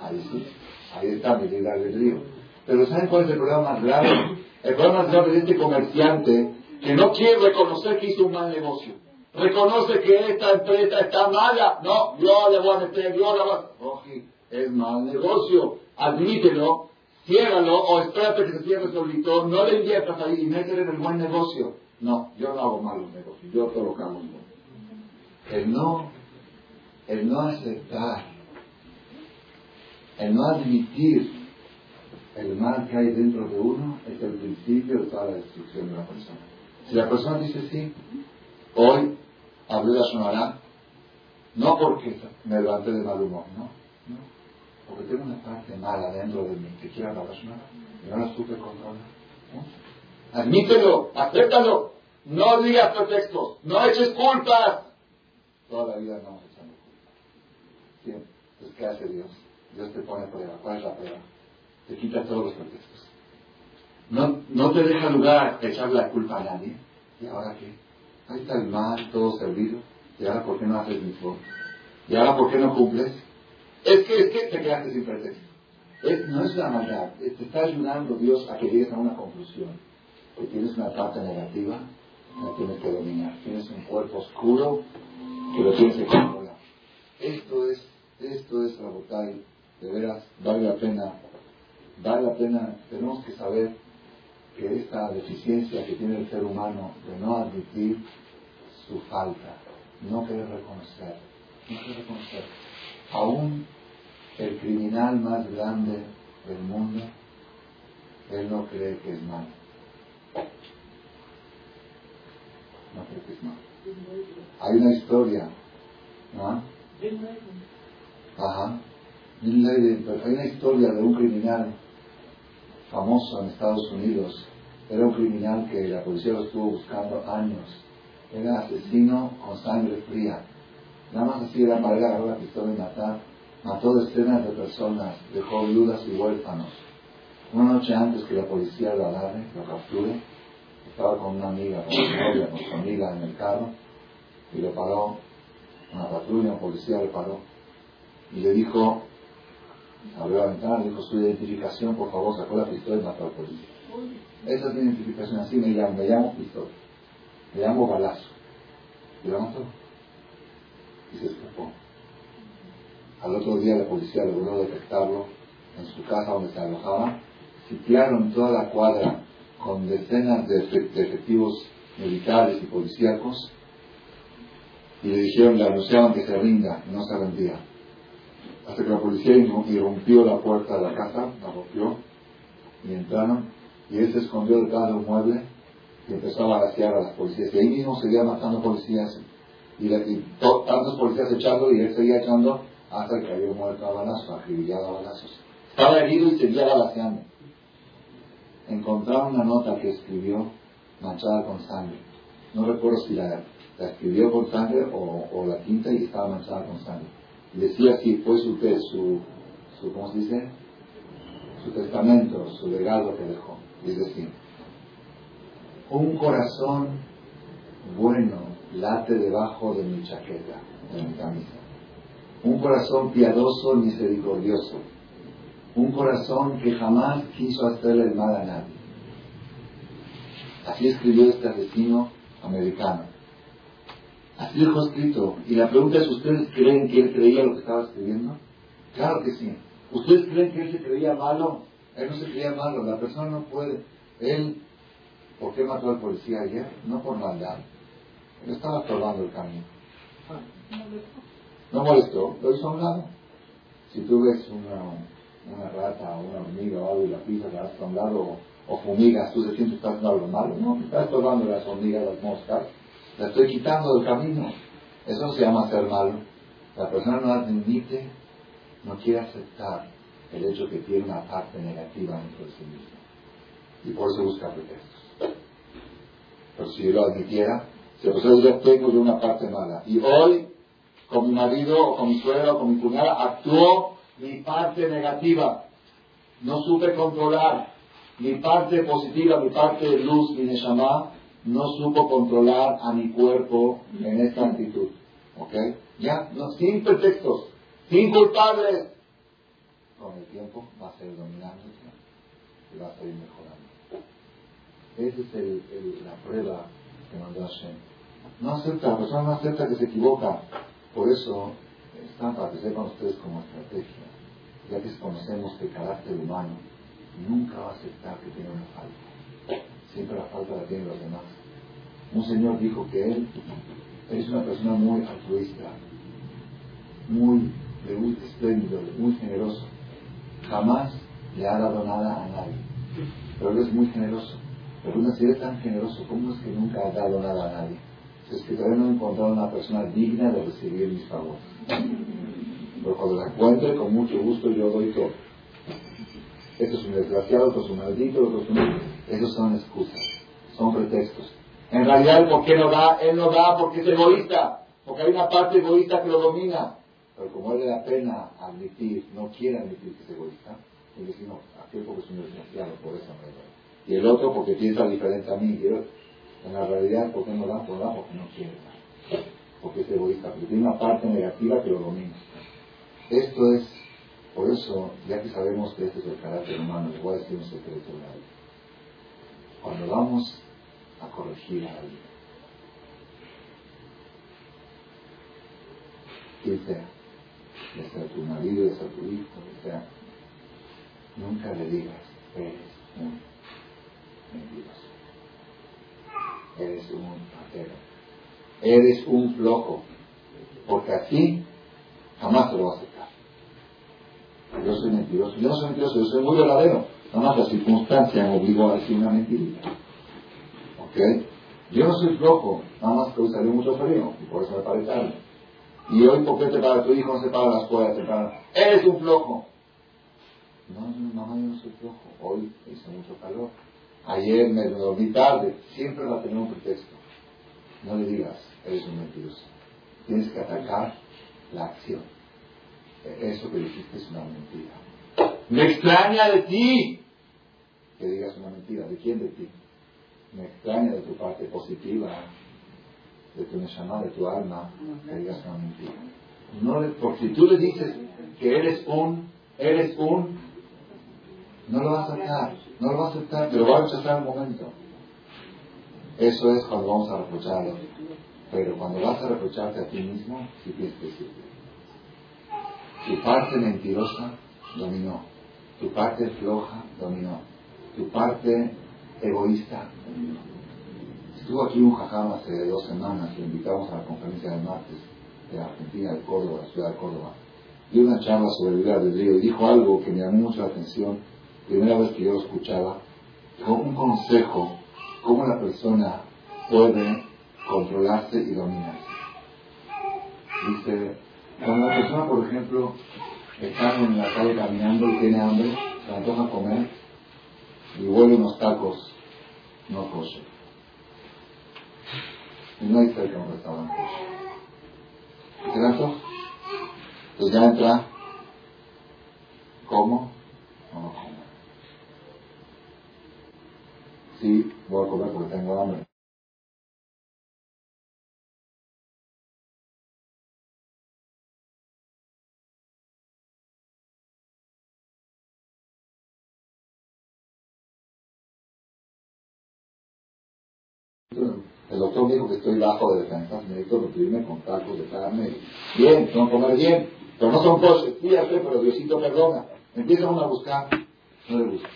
Ahí sí, ahí está mi libre río. Pero ¿saben cuál es el problema más grave? El problema más grave de este comerciante que no quiere reconocer que hizo un mal negocio. Reconoce que esta empresa está mala. No, yo le voy a meter, yo la voy a... Oye, es mal negocio. Admítelo, ciérralo o espérate que se cierre solito. No le inviertas ahí y métele en el buen negocio. No, yo no hago malos negocios. Yo todo lo. El no, el no aceptar, el no admitir el mal que hay dentro de uno es el principio de toda la destrucción de la persona. Si la persona dice sí, hoy hablé de sonará, no porque me levanté de mal humor, no, no, porque tengo una parte mala dentro de mí que quiero hablar y no la supe controlar. ¿no? Admítelo, acéptalo, no digas pretextos, no eches culpas. Toda la vida no echando culpas. Siempre. Entonces, ¿qué hace Dios? Dios te pone prueba. ¿Cuál es la prueba? Te quita todos los pretextos. No, no te deja lugar a echar la culpa a nadie. ¿Y ahora qué? Ahí está el mal, todo servido. ¿Y ahora por qué no haces mi forma? ¿Y ahora por qué no cumples? Es que, es que te quedaste sin pretexto. no es la maldad, te está ayudando Dios a que llegues a una conclusión. Que tienes una parte negativa, la tienes que dominar. Tienes un cuerpo oscuro que lo tienes que controlar. Esto es, esto es botella. De veras, vale la pena vale la pena, tenemos que saber que esta deficiencia que tiene el ser humano de no admitir su falta, no querer reconocer, no querer reconocer, aún el criminal más grande del mundo, él no cree que es malo. No cree que es malo. Hay una historia, ¿no? Ajá. Hay una historia de un criminal famoso en Estados Unidos. Era un criminal que la policía lo estuvo buscando años. Era asesino con sangre fría. Nada más así era para la pistola y matar. Mató decenas de personas, dejó viudas y huérfanos. Una noche antes que la policía lo agarre, lo capture, estaba con una amiga, con su novia, con su amiga en el carro, y lo paró, una patrulla, un policía lo paró, y le dijo, abrió la ventana, dijo su identificación, por favor, sacó la pistola y mató al policía. Esa es mi identificación, así me llamo, me llamo pistola, me llamo balazo. Y lo mató. Y se escapó. Al otro día la policía logró detectarlo en su casa donde se alojaba. Sitiaron toda la cuadra con decenas de, efectivos militares y policíacos y le dijeron, le anunciaban que se rinda, no se rendía hasta que la policía irrumpió la puerta de la casa, la rompió y entraron y él se escondió detrás de un mueble y empezó a balasear a las policías. Y ahí mismo seguía matando policías. Y, tantos policías echando y él seguía echando hasta que cayó muerto a balazos, acribillado a balazos. Estaba herido y seguía balaseando. Encontraron una nota que escribió manchada con sangre. No recuerdo si la, escribió con sangre o, la tinta y estaba manchada con sangre. Decía así, fue su, su, su, ¿cómo se dice? Su testamento, su legado que dejó. Es decir, un corazón bueno late debajo de mi chaqueta, de mi camisa. Un corazón piadoso, misericordioso. Un corazón que jamás quiso hacerle el mal a nadie. Así escribió este asesino americano. Así dejó escrito. Y la pregunta es, ¿ustedes creen que él creía lo que estaba escribiendo? Claro que sí. ¿Ustedes creen que él se creía malo? Él no se creía malo. La persona no puede. Él, ¿por qué mató al policía ayer? No por maldad. Él estaba probando el camino. No molestó, lo hizo a un lado. Si tú ves una, una rata o una hormiga o algo y la pisas, la has a lado o fumigas, tú te sientes que estás haciendo algo malo. No, estás tomando las hormigas, las moscas, la estoy quitando del camino. Eso se llama ser malo. La persona no admite, no quiere aceptar el hecho que tiene una parte negativa dentro de sí mismo. Y por eso busca pretextos. Pero si yo lo admitiera, si persona diría, tengo yo una parte mala, y hoy, con mi marido, o con mi suegra, o con mi cuñada, actuó mi parte negativa. No supe controlar, mi parte positiva, mi parte de luz, mi neshama, no supo controlar a mi cuerpo en esta actitud. ¿Ok? Ya, sin pretextos, sin culpables. Con el tiempo va a ser dominante y va a seguir mejorando. Esa es el, la prueba que mandó Hashem. No acepta, la persona no acepta que se equivoca. Por eso están para que sepan ustedes como estrategia, ya que conocemos que el carácter humano nunca va a aceptar que tiene una falta. Siempre la falta la tienen los demás. Un señor dijo que él es una persona muy altruista, muy, muy espléndido, muy generoso. Jamás le ha dado nada a nadie. Pero él es muy generoso. Pero una si tan generoso, ¿cómo es que nunca ha dado nada a nadie? Es que todavía no he encontrado una persona digna de recibir mis favores. Pero cuando la encuentre, con mucho gusto yo doy todo. Esto es un desgraciado, esto es un maldito, otro es un... Esos son excusas, son pretextos. En realidad, ¿por qué no da? Él no da porque es egoísta, porque hay una parte egoísta que lo domina. Pero como él le da pena admitir, no quiere admitir que es egoísta, él dice, no, aquel porque es un desgraciado, por esa manera. Y el otro porque piensa diferente a mí. Y en la realidad, ¿por qué no da? Por da porque no quiere dar. Porque es egoísta, porque tiene una parte negativa que lo domina. Esto es por eso, ya que sabemos que este es el carácter humano, les voy a decir un secreto de Cuando vamos a corregir a alguien, quien sea, ya tu marido, ya sea tu hijo, ya sea, nunca le digas, eres un mentiroso, eres un patero, eres un flojo, porque así jamás te lo vas a aceptar yo soy mentiroso. Yo no soy mentiroso, yo soy muy verdadero. Nada más la circunstancia me obligó a decir una mentirita. ¿Ok? Yo no soy flojo, nada más que hoy salió mucho frío y por eso me paré tarde. Y hoy, ¿por qué te para tu hijo? No se para las escuela, te para. ¡Eres un flojo! No, no, mamá, yo no soy flojo. Hoy hizo mucho calor. Ayer me dormí tarde. Siempre va a tener un pretexto. No le digas, eres un mentiroso. Tienes que atacar la acción eso que dijiste es una mentira. Me extraña de ti que digas una mentira. ¿De quién de ti? Me extraña de tu parte positiva, de tu neshama, de tu alma, que digas una mentira. No le, porque si tú le dices que eres un, eres un, no lo vas a aceptar, no lo va a aceptar, te lo va a rechazar un momento. Eso es cuando vamos a reprocharlo. Pero cuando vas a reprocharte a ti mismo, sí tienes que decirte. Tu parte mentirosa dominó. Tu parte floja dominó. Tu parte egoísta dominó. Estuvo aquí un jajam hace dos semanas, lo invitamos a la conferencia del martes de Argentina, de Córdoba, la ciudad de Córdoba. Dio una charla sobre el del río y dijo algo que me llamó mucho la atención. Primera vez que yo lo escuchaba, dijo un consejo cómo la persona puede controlarse y dominarse. Dice, cuando la persona, por ejemplo, está en la calle caminando y tiene hambre, se antoja comer y huele unos tacos no kosher. Y no hay cerca un restaurante kosher. ¿Se le antoja? Entonces ya entra, ¿cómo o no como? Sí, voy a comer porque tengo hambre. El doctor me dijo que estoy bajo de defensas, necesito nutrirme con tacos de carne. Bien, que comer bien, pero no son cosas. Fíjate, pero Diosito perdona. Empieza uno a buscar, no le gusta.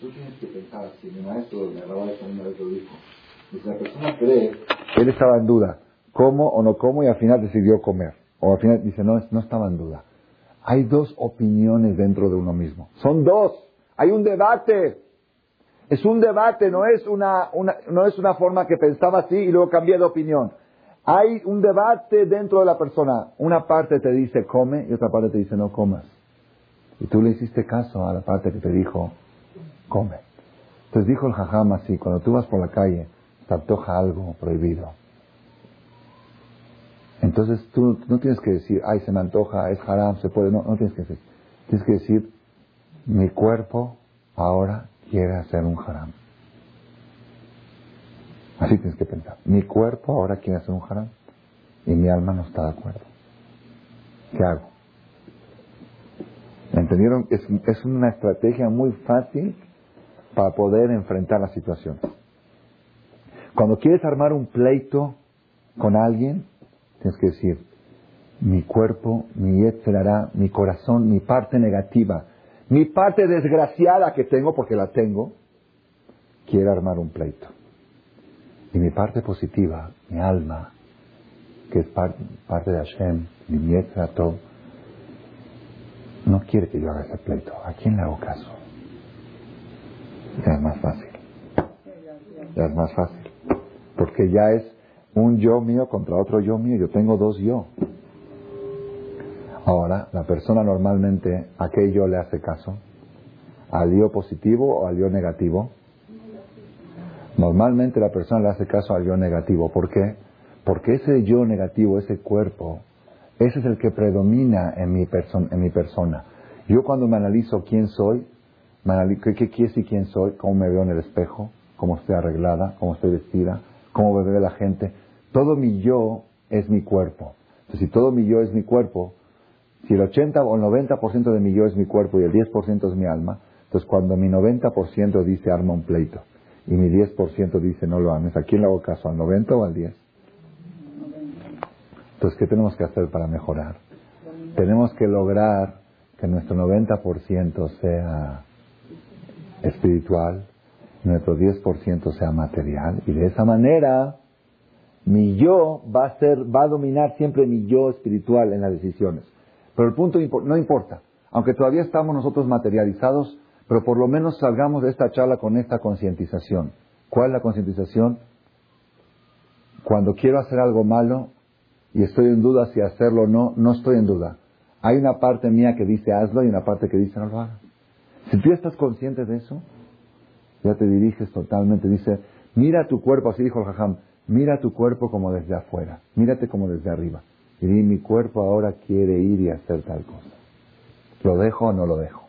Tú tienes que pensar así. Mi maestro me hablaba de una vez lo dijo. Dice, la persona cree Él estaba en duda, como o no como, y al final decidió comer. O al final dice, no, no estaba en duda. Hay dos opiniones dentro de uno mismo. Son dos. Hay un debate. Es un debate, no es una, no es una forma que pensaba así y luego cambié de opinión. Hay un debate dentro de la persona. Una parte te dice come y otra parte te dice no comas. Y tú le hiciste caso a la parte que te dijo come. Entonces dijo el jajam así, cuando tú vas por la calle, te antoja algo prohibido. Entonces tú no tienes que decir, ay, se me antoja, es haram, se puede. No, no tienes que decir. Tienes que decir, mi cuerpo ahora quiere hacer un haram. Así tienes que pensar. Mi cuerpo ahora quiere hacer un haram y mi alma no está de acuerdo. ¿Qué hago? ¿Entendieron? Es, una estrategia muy fácil para poder enfrentar la situación. Cuando quieres armar un pleito con alguien, tienes que decir, mi cuerpo, mi etcétera, mi corazón, mi parte negativa, mi parte desgraciada que tengo, porque la tengo, quiere armar un pleito. Y mi parte positiva, mi alma, que es parte de Hashem, mi todo, no quiere que yo haga ese pleito. ¿A quién le hago caso? Ya es más fácil. Ya es más fácil. Porque ya es un yo mío contra otro yo mío. Yo tengo dos yo. Ahora, la persona normalmente, ¿a qué yo le hace caso? ¿Al yo positivo o al yo negativo? Normalmente la persona le hace caso al yo negativo. ¿Por qué? Porque ese yo negativo, ese cuerpo, ese es el que predomina en mi, en mi persona. Yo cuando me analizo quién soy, me analizo, ¿qué, qué quiere y quién soy? ¿Cómo me veo en el espejo? ¿Cómo estoy arreglada? ¿Cómo estoy vestida? ¿Cómo me ve la gente? Todo mi yo es mi cuerpo. Entonces, si todo mi yo es mi cuerpo, si el 80 o el 90% de mi yo es mi cuerpo y el 10% es mi alma, entonces cuando mi 90% dice arma un pleito y mi 10% dice no lo ames, ¿a quién le hago caso? ¿Al 90 o al 10? Entonces, ¿qué tenemos que hacer para mejorar? Tenemos que lograr que nuestro 90% sea espiritual, nuestro 10% sea material, y de esa manera mi yo va a ser, va a dominar siempre mi yo espiritual en las decisiones. Pero el punto no importa, aunque todavía estamos nosotros materializados, pero por lo menos salgamos de esta charla con esta concientización. ¿Cuál es la concientización? Cuando quiero hacer algo malo y estoy en duda si hacerlo o no, no estoy en duda. Hay una parte mía que dice hazlo y una parte que dice no lo hagas. Si tú estás consciente de eso, ya te diriges totalmente. Dice, mira tu cuerpo, así dijo el Jajam, mira tu cuerpo como desde afuera, mírate como desde arriba. Y mi cuerpo ahora quiere ir y hacer tal cosa. ¿Lo dejo o no lo dejo?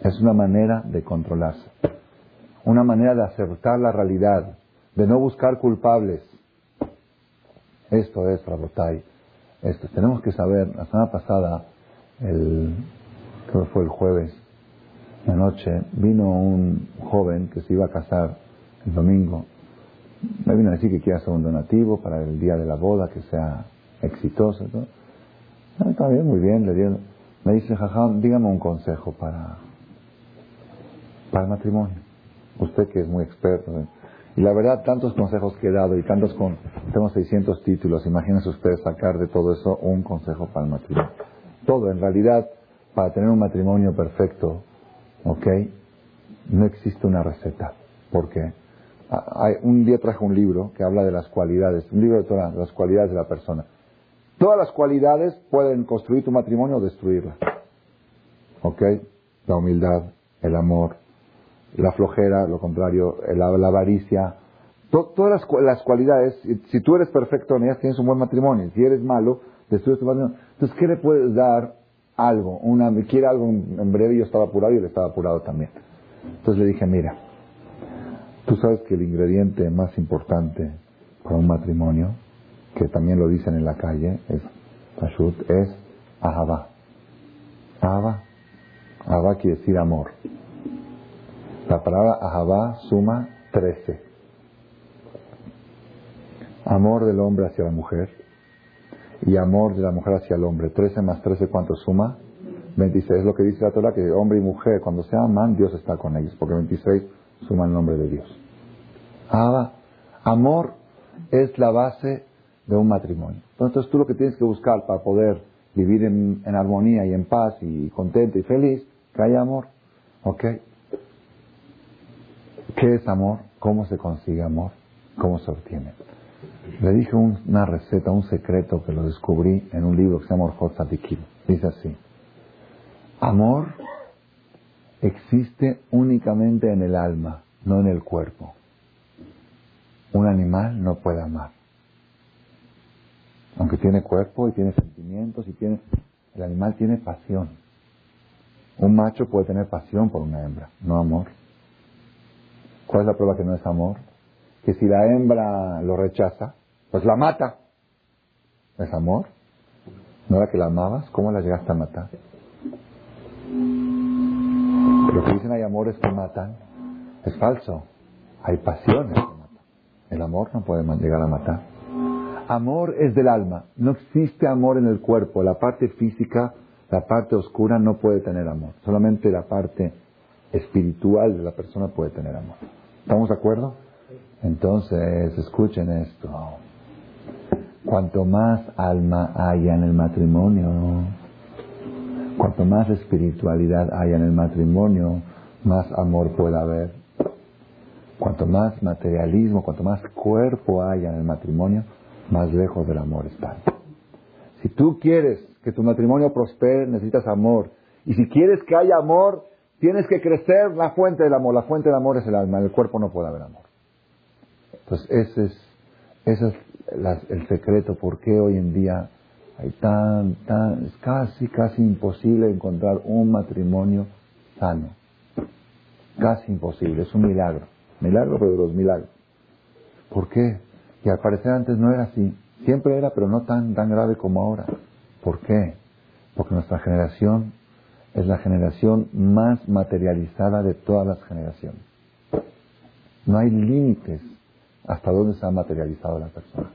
Es una manera de controlarse. Una manera de aceptar la realidad, de no buscar culpables. Esto es, Rabotai. Esto. Tenemos que saber, la semana pasada, el, creo que fue el jueves, la noche, vino un joven que se iba a casar el domingo. Me vino a decir que quiere hacer un donativo para el día de la boda, que sea exitoso. ¿no? Está bien, muy bien. Le dio, me dice, Jajam, dígame un consejo para, para el matrimonio. Usted que es muy experto. Y la verdad, tantos consejos que he dado y tantos con... Tengo 600 títulos. Imagínense ustedes sacar de todo eso un consejo para el matrimonio. Todo, en realidad, para tener un matrimonio perfecto, ¿ok? No existe una receta. ¿Por qué? Un día traje un libro que habla de las cualidades, un libro de todas las cualidades de la persona. Todas las cualidades pueden construir tu matrimonio o destruirla. ¿Ok? La humildad, el amor, la flojera, lo contrario, la, avaricia. todas las, cualidades, si tú eres perfecto en ellas, tienes un buen matrimonio. Si eres malo, destruyes tu matrimonio. Entonces, ¿qué le puedes dar algo? Una, quiere algo en breve, yo estaba apurado y él estaba apurado también. Entonces le dije, mira, Tú sabes que el ingrediente más importante para un matrimonio, que también lo dicen en la calle, es es ahabá. Ahabá. Ahabá quiere decir amor. La palabra ahabá suma 13. Amor del hombre hacia la mujer y amor de la mujer hacia el hombre. 13 más 13, ¿cuánto suma? 26. Es lo que dice la Torah, que hombre y mujer, cuando se aman, Dios está con ellos, porque 26 suma el nombre de Dios. amor es la base de un matrimonio. Entonces tú lo que tienes que buscar para poder vivir en, armonía y en paz y contento y feliz, que haya amor. ¿Ok? ¿Qué es amor? ¿Cómo se consigue amor? ¿Cómo se obtiene? Le dije una receta, un secreto que lo descubrí en un libro que se llama Orjot Dice así. Amor existe únicamente en el alma no en el cuerpo. Un animal no puede amar. Aunque tiene cuerpo y tiene sentimientos y tiene... El animal tiene pasión. Un macho puede tener pasión por una hembra, no amor. ¿Cuál es la prueba que no es amor? Que si la hembra lo rechaza, pues la mata. ¿Es amor? ¿No era que la amabas? ¿Cómo la llegaste a matar? Pero que dicen hay amores que matan, es falso. Hay pasiones que matan. El amor no puede llegar a matar. Amor es del alma. No existe amor en el cuerpo. La parte física, la parte oscura no puede tener amor. Solamente la parte espiritual de la persona puede tener amor. ¿Estamos de acuerdo? Entonces, escuchen esto. Cuanto más alma haya en el matrimonio, cuanto más espiritualidad haya en el matrimonio, más amor puede haber. Cuanto más materialismo, cuanto más cuerpo haya en el matrimonio, más lejos del amor está. Si tú quieres que tu matrimonio prospere, necesitas amor. Y si quieres que haya amor, tienes que crecer la fuente del amor. La fuente del amor es el alma, en el cuerpo no puede haber amor. Entonces, ese es, ese es el secreto por qué hoy en día hay tan, tan, es casi, casi imposible encontrar un matrimonio sano. Casi imposible, es un milagro. Milagro, pero de los milagros. ¿Por qué? Y al parecer antes no era así. Siempre era, pero no tan, tan grave como ahora. ¿Por qué? Porque nuestra generación es la generación más materializada de todas las generaciones. No hay límites hasta dónde se ha materializado la persona.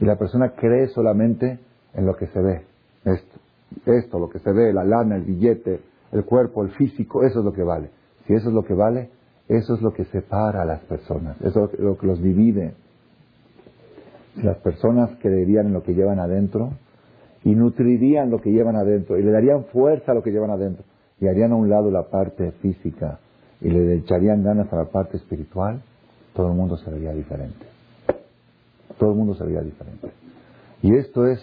Y la persona cree solamente en lo que se ve. Esto, esto, lo que se ve, la lana, el billete, el cuerpo, el físico, eso es lo que vale. Si eso es lo que vale, eso es lo que separa a las personas, eso es lo que los divide. Si las personas creerían en lo que llevan adentro y nutrirían lo que llevan adentro y le darían fuerza a lo que llevan adentro y harían a un lado la parte física y le echarían ganas a la parte espiritual, todo el mundo sería diferente. Todo el mundo sería diferente. Y esto es,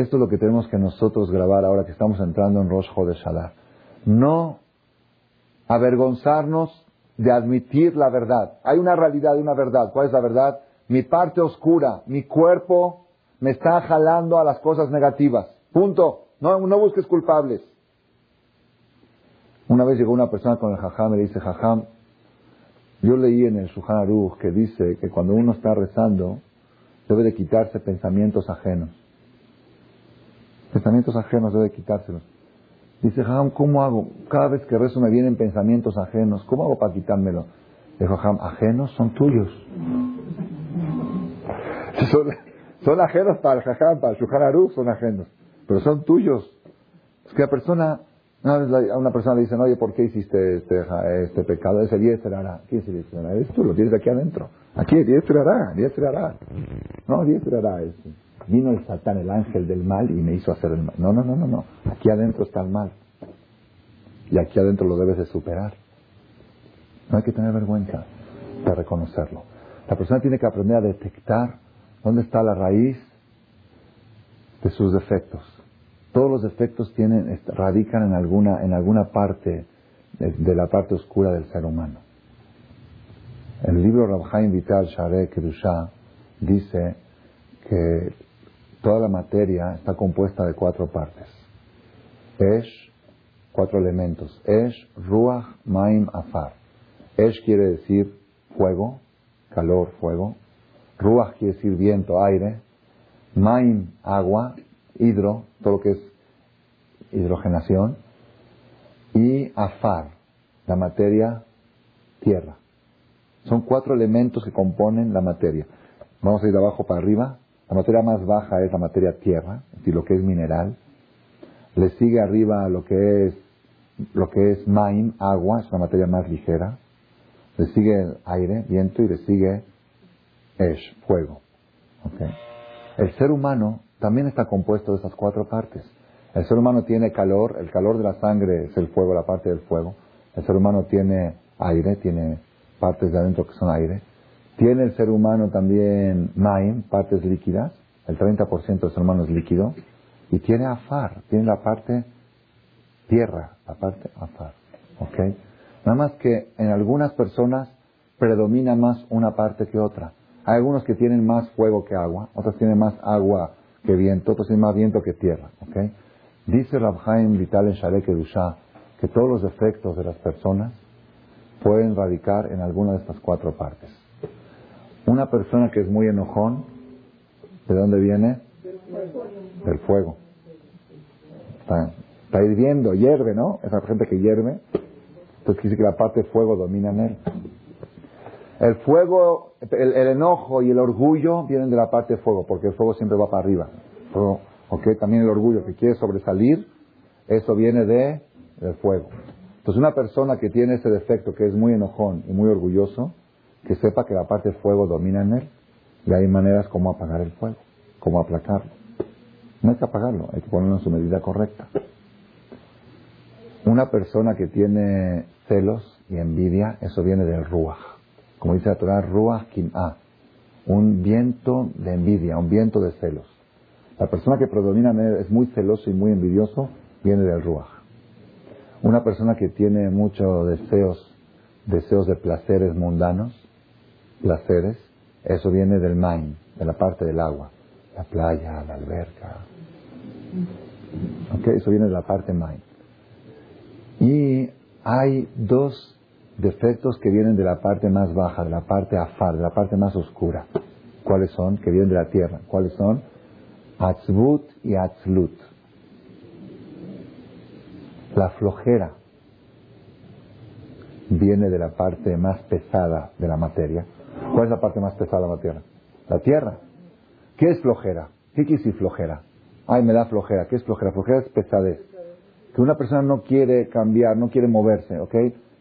esto es lo que tenemos que nosotros grabar ahora que estamos entrando en Rosh Hashanah. No avergonzarnos de admitir la verdad. Hay una realidad y una verdad. ¿Cuál es la verdad? Mi parte oscura, mi cuerpo me está jalando a las cosas negativas. Punto. No, busques culpables. Una vez llegó una persona con el jajam y le dice, jajam, yo leí en el Shuhan Aruch que dice que cuando uno está rezando debe de quitarse pensamientos ajenos. Pensamientos ajenos debe quitárselos. Dice, Jajam, ¿cómo hago? Cada vez que rezo me vienen pensamientos ajenos. ¿Cómo hago para quitármelo? Dijo, Jajam, ajenos son tuyos. Son, ajenos para el Jajam, para el Shuhan son ajenos. Pero son tuyos. Es que la persona, una vez a una persona le dicen, oye, ¿por qué hiciste este, este pecado? Es el Yesterara. ¿Qué es el Yesterara? Esto lo tienes aquí adentro. Aquí, el Yesterara, Yesterara. No, Yesterara es vino el Satán, el ángel del mal, y me hizo hacer el mal. No, no, no, no, no. Aquí adentro está el mal. Y aquí adentro lo debes de superar. No hay que tener vergüenza de reconocerlo. La persona tiene que aprender a detectar dónde está la raíz de sus defectos. Todos los defectos tienen, radican en alguna, en alguna parte de, la parte oscura del ser humano. El libro Rabhaim Vital Share Kedusha dice que toda la materia está compuesta de cuatro partes. Esh, cuatro elementos. Esh, Ruach, Maim, Afar. Esh quiere decir fuego, calor, fuego. Ruach quiere decir viento, aire. Maim, agua. Hidro, todo lo que es hidrogenación. Y Afar, la materia, tierra. Son cuatro elementos que componen la materia. Vamos a ir de abajo para arriba. La materia más baja es la materia tierra, es decir, lo que es mineral. Le sigue arriba lo que es lo que es maim, agua, es una materia más ligera. Le sigue aire, viento y le sigue esh, fuego. El ser humano también está compuesto de esas cuatro partes. El ser humano tiene calor, el calor de la sangre es el fuego, la parte del fuego. El ser humano tiene aire, tiene partes de adentro que son aire. Tiene el ser humano también maim, partes líquidas. El 30% del ser humano es líquido. Y tiene afar, tiene la parte tierra, la parte afar. ¿Ok? Nada más que en algunas personas predomina más una parte que otra. Hay algunos que tienen más fuego que agua, otros tienen más agua que viento, otros tienen más viento que tierra. ¿Ok? Dice Rabhaim Vital en Shalek Edusha que todos los defectos de las personas pueden radicar en alguna de estas cuatro partes. Una persona que es muy enojón, ¿de dónde viene? Del fuego. Está, hirviendo, hierve, ¿no? Esa gente que hierve. Entonces dice que la parte de fuego domina en él. El fuego, el, enojo y el orgullo vienen de la parte de fuego, porque el fuego siempre va para arriba. También el orgullo que quiere sobresalir, eso viene de, del fuego. Entonces una persona que tiene ese defecto, que es muy enojón y muy orgulloso, que sepa que la parte fuego domina en él y hay maneras como apagar el fuego, como aplacarlo. No hay que apagarlo, hay que ponerlo en su medida correcta. Una persona que tiene celos y envidia, eso viene del ruach. Como dice la Torah, ruach kim'a. Un viento de envidia, un viento de celos. La persona que predomina es muy celoso y muy envidioso, viene del ruach. Una persona que tiene muchos deseos, deseos de placeres mundanos, placeres, eso viene del mind, de la parte del agua, la playa, la alberca. Eso viene de la parte mind. Y hay dos defectos que vienen de la parte más baja, de la parte afar, de la parte más oscura. ¿Cuáles son? Que vienen de la tierra. ¿Cuáles son? Atzvut y Atzlut. La flojera viene de la parte más pesada de la materia. ¿Cuál es la parte más pesada de la materia? La tierra. ¿Qué es flojera? ¿Qué quiere flojera? Ay, me da flojera. ¿Qué es flojera? Flojera es pesadez. Que una persona no quiere cambiar, no quiere moverse, ¿ok?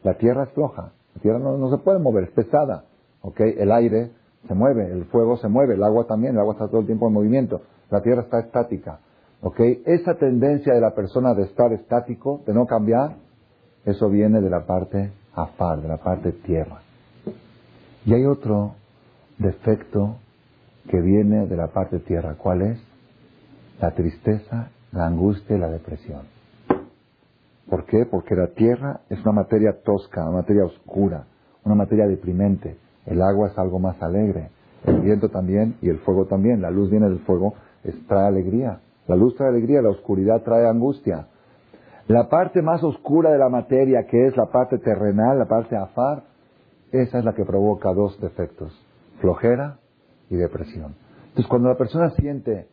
La tierra es floja. La tierra no, se puede mover, es pesada, ¿ok? El aire se mueve, el fuego se mueve, el agua también, el agua está todo el tiempo en movimiento. La tierra está estática, ¿ok? Esa tendencia de la persona de estar estático, de no cambiar, eso viene de la parte afar, de la parte tierra. Y hay otro defecto que viene de la parte tierra. ¿Cuál es? La tristeza, la angustia y la depresión. ¿Por qué? Porque la tierra es una materia tosca, una materia oscura, una materia deprimente. El agua es algo más alegre. El viento también y el fuego también. La luz viene del fuego, trae alegría. La luz trae alegría, la oscuridad trae angustia. La parte más oscura de la materia, que es la parte terrenal, la parte afar, esa es la que provoca dos defectos, flojera y depresión. Entonces, cuando la persona siente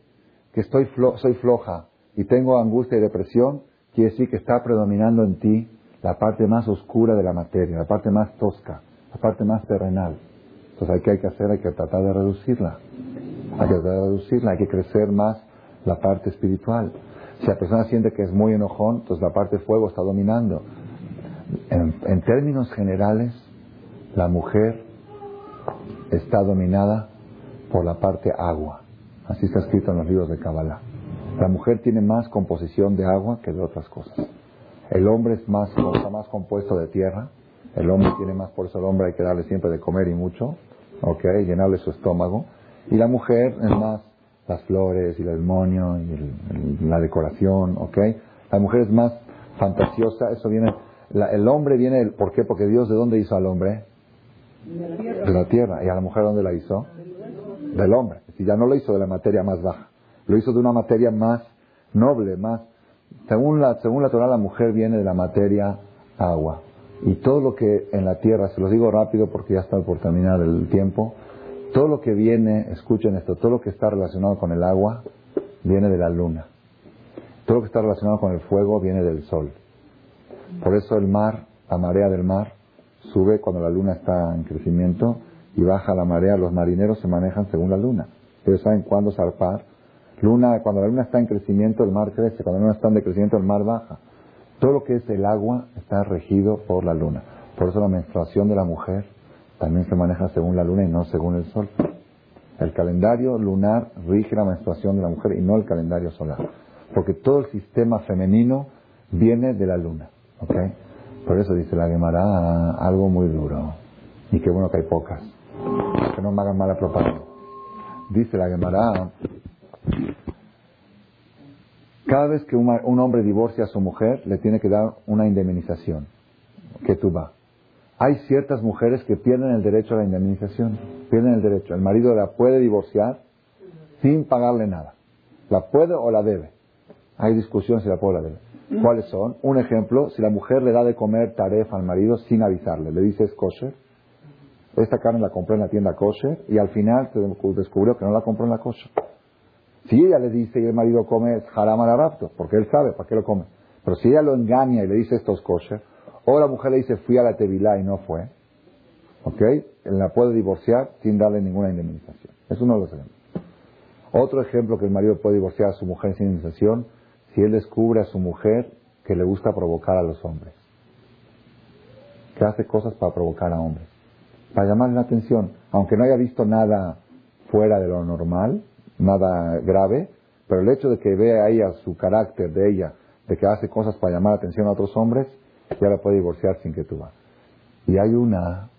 que estoy soy floja y tengo angustia y depresión, quiere decir que está predominando en ti la parte más oscura de la materia, la parte más tosca, la parte más terrenal. Entonces, ¿qué hay que hacer? Hay que tratar de reducirla. Hay que tratar de reducirla, hay que crecer más la parte espiritual. Si la persona siente que es muy enojón, entonces la parte fuego está dominando. En, términos generales, la mujer está dominada por la parte agua. Así está escrito en los libros de Kabbalah. La mujer tiene más composición de agua que de otras cosas. El hombre es más, está más compuesto de tierra El hombre tiene más, por eso al hombre hay que darle siempre de comer y mucho, ¿ok? Llenarle su estómago. Y la mujer es más las flores y el demonio y la decoración, ¿ok? La mujer es más fantasiosa, eso viene, el hombre viene, ¿por qué? Porque Dios de dónde hizo al hombre? De la tierra. ¿Y a la mujer dónde la hizo? Del hombre. Si ya no lo hizo de la materia más baja, lo hizo de una materia más noble, más... Según la, según la Torah, la mujer viene de la materia agua. Y todo lo que en la tierra, se lo digo rápido porque ya está por terminar el tiempo, todo lo que viene, escuchen esto, todo lo que está relacionado con el agua viene de la luna. Todo lo que está relacionado con el fuego viene del sol. Por eso el mar, la marea del mar, sube cuando la luna está en crecimiento y baja la marea. Los marineros se manejan según la luna. Ellos saben cuándo zarpar. Luna, cuando la luna está en crecimiento, el mar crece. Cuando la luna está en decrecimiento, el mar baja. Todo lo que es el agua está regido por la luna. Por eso la menstruación de la mujer también se maneja según la luna y no según el sol. El calendario lunar rige la menstruación de la mujer y no el calendario solar. Porque todo el sistema femenino viene de la luna. ¿ok? Por eso dice la Gemara algo muy duro. Y qué bueno que hay pocas. Que no me hagan mala propaganda. Dice la Gemara, cada vez que un hombre divorcia a su mujer, le tiene que dar una indemnización. Que tú va. Hay ciertas mujeres que pierden el derecho a la indemnización, pierden el derecho. El marido la puede divorciar sin pagarle nada. ¿La puede o la debe? Hay discusión si la puede o la debe. ¿Cuáles son? Un ejemplo, si la mujer le da de comer tarefa al marido sin avisarle, le dice es kosher, esta carne la compró en la tienda kosher y al final se descubrió que no la compró en la kosher. Si ella le dice y el marido come es haram rapto, porque él sabe para qué lo come. Pero si ella lo engaña y le dice esto es kosher, o la mujer le dice, fui a la Tevilá y no fue. ¿Ok? Él la puede divorciar sin darle ninguna indemnización. Es uno de los ejemplos. Otro ejemplo que el marido puede divorciar a su mujer sin indemnización, si él descubre a su mujer que le gusta provocar a los hombres. Que hace cosas para provocar a hombres. Para llamarle la atención. Aunque no haya visto nada fuera de lo normal, nada grave, pero el hecho de que vea a su carácter de ella, de que hace cosas para llamar la atención a otros hombres, ya la puede divorciar sin que tú vas. Y hay una,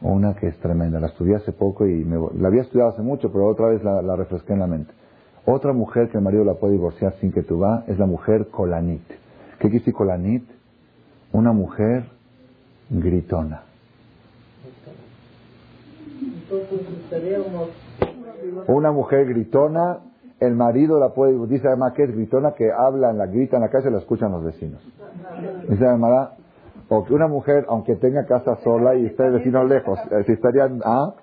una que es tremenda, la estudié hace poco y me, la había estudiado hace mucho, pero otra vez la, refresqué en la mente. Otra mujer que el marido la puede divorciar sin que tú vas es la mujer colanit. ¿Qué quiere decir colanit? Una mujer gritona. Una mujer gritona, el marido la puede, dice además que es gritona, que habla, en la grita en la casa y la escuchan los vecinos. Dice la o que una mujer, aunque tenga casa sola y esté vecino lejos, eh, si estarían, ¿ah?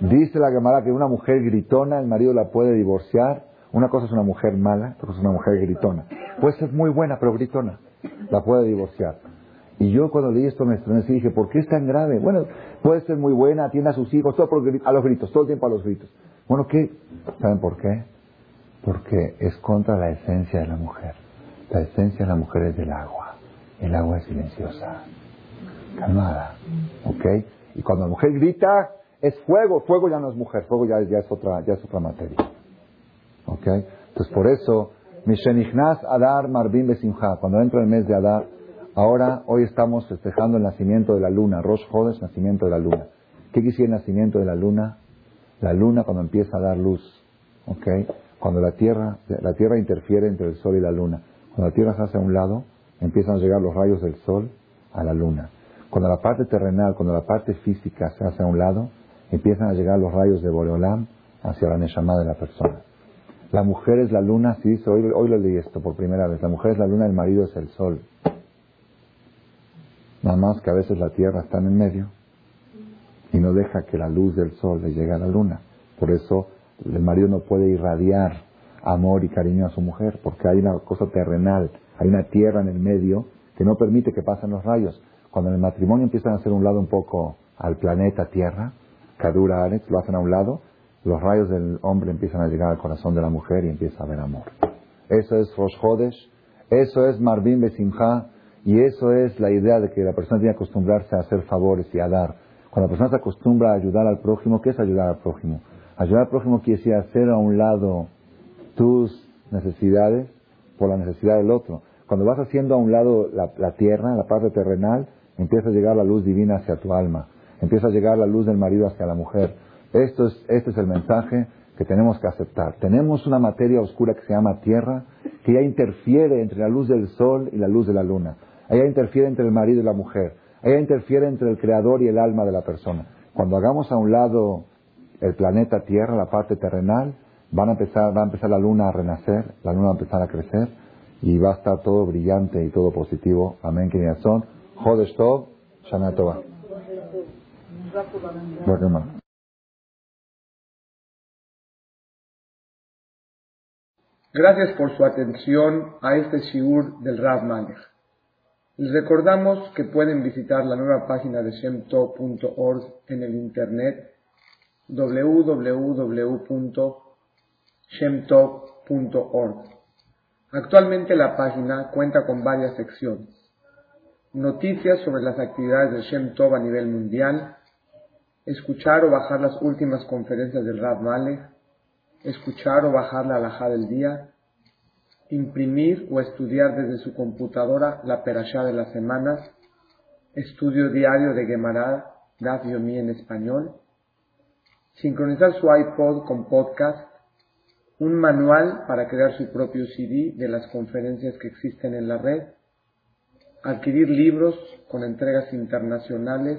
Dice la Gemara que una mujer gritona, el marido la puede divorciar. Una cosa es una mujer mala, otra cosa es una mujer gritona. Puede ser muy buena, pero gritona. La puede divorciar. Y yo cuando leí esto me estremecí y dije, ¿por qué es tan grave? Bueno, puede ser muy buena, atiende a sus hijos, todo a los gritos, todo el tiempo a los gritos. Bueno, ¿qué? ¿Saben por qué? Porque es contra la esencia de la mujer. La esencia de la mujer es del agua. El agua es silenciosa, calmada. ¿Ok? Y cuando la mujer grita, es fuego. Fuego ya no es mujer, fuego ya, ya, es, otra, ya es otra materia. ¿Ok? Entonces por eso, Mishenichnas Adar Marbim Besimha, cuando entra el mes de Adar, ahora, hoy estamos festejando el nacimiento de la luna, Rosh Hodesh, nacimiento de la luna. ¿Qué quisiera el nacimiento de la luna? La luna cuando empieza a dar luz. ¿Ok? Cuando la tierra, la tierra interfiere entre el sol y la luna. Cuando la Tierra se hace a un lado, empiezan a llegar los rayos del Sol a la Luna. Cuando la parte terrenal, cuando la parte física se hace a un lado, empiezan a llegar los rayos de Boreolam hacia la Neshama de la persona. La mujer es la luna, si dice, hoy, hoy lo leí esto por primera vez, la mujer es la luna, el marido es el sol. Nada más que a veces la tierra está en el medio y no deja que la luz del sol le llegue a la luna. Por eso el marido no puede irradiar amor y cariño a su mujer, porque hay una cosa terrenal, hay una tierra en el medio que no permite que pasen los rayos. Cuando en el matrimonio empiezan a hacer un lado un poco al planeta Tierra, Kadura Aretz, lo hacen a un lado, los rayos del hombre empiezan a llegar al corazón de la mujer y empieza a haber amor. Eso es Rosh Hodesh, eso es Marvin Besimha, y eso es la idea de que la persona tiene que acostumbrarse a hacer favores y a dar. Cuando la persona se acostumbra a ayudar al prójimo, ¿qué es ayudar al prójimo? Ayudar al prójimo quiere decir hacer a un lado tus necesidades por la necesidad del otro. Cuando vas haciendo a un lado la, tierra, la parte terrenal, empieza a llegar la luz divina hacia tu alma, empieza a llegar la luz del marido hacia la mujer. Esto es, este es el mensaje que tenemos que aceptar. Tenemos una materia oscura que se llama tierra, que ya interfiere entre la luz del sol y la luz de la luna. Ella interfiere entre el marido y la mujer. Ella interfiere entre el creador y el alma de la persona. Cuando hagamos a un lado el planeta Tierra, la parte terrenal, van a empezar, va a empezar la luna a renacer, la luna va a empezar a crecer y va a estar todo brillante y todo positivo. Amén, son. Jodesh Tov, Shana Gracias por su atención a este shiur del Rav Malech. Les recordamos que pueden visitar la nueva página de shemtov.org en el internet www.shemtov.org. Actualmente la página cuenta con varias secciones. Noticias sobre las actividades de Shem Tov a nivel mundial, escuchar o bajar las últimas conferencias del Rav Malek, escuchar o bajar la alajá del día, imprimir o estudiar desde su computadora la perashá de las semanas, estudio diario de Gemara, Daf Yomi en español, sincronizar su iPod con podcast, un manual para crear su propio CD de las conferencias que existen en la red, adquirir libros con entregas internacionales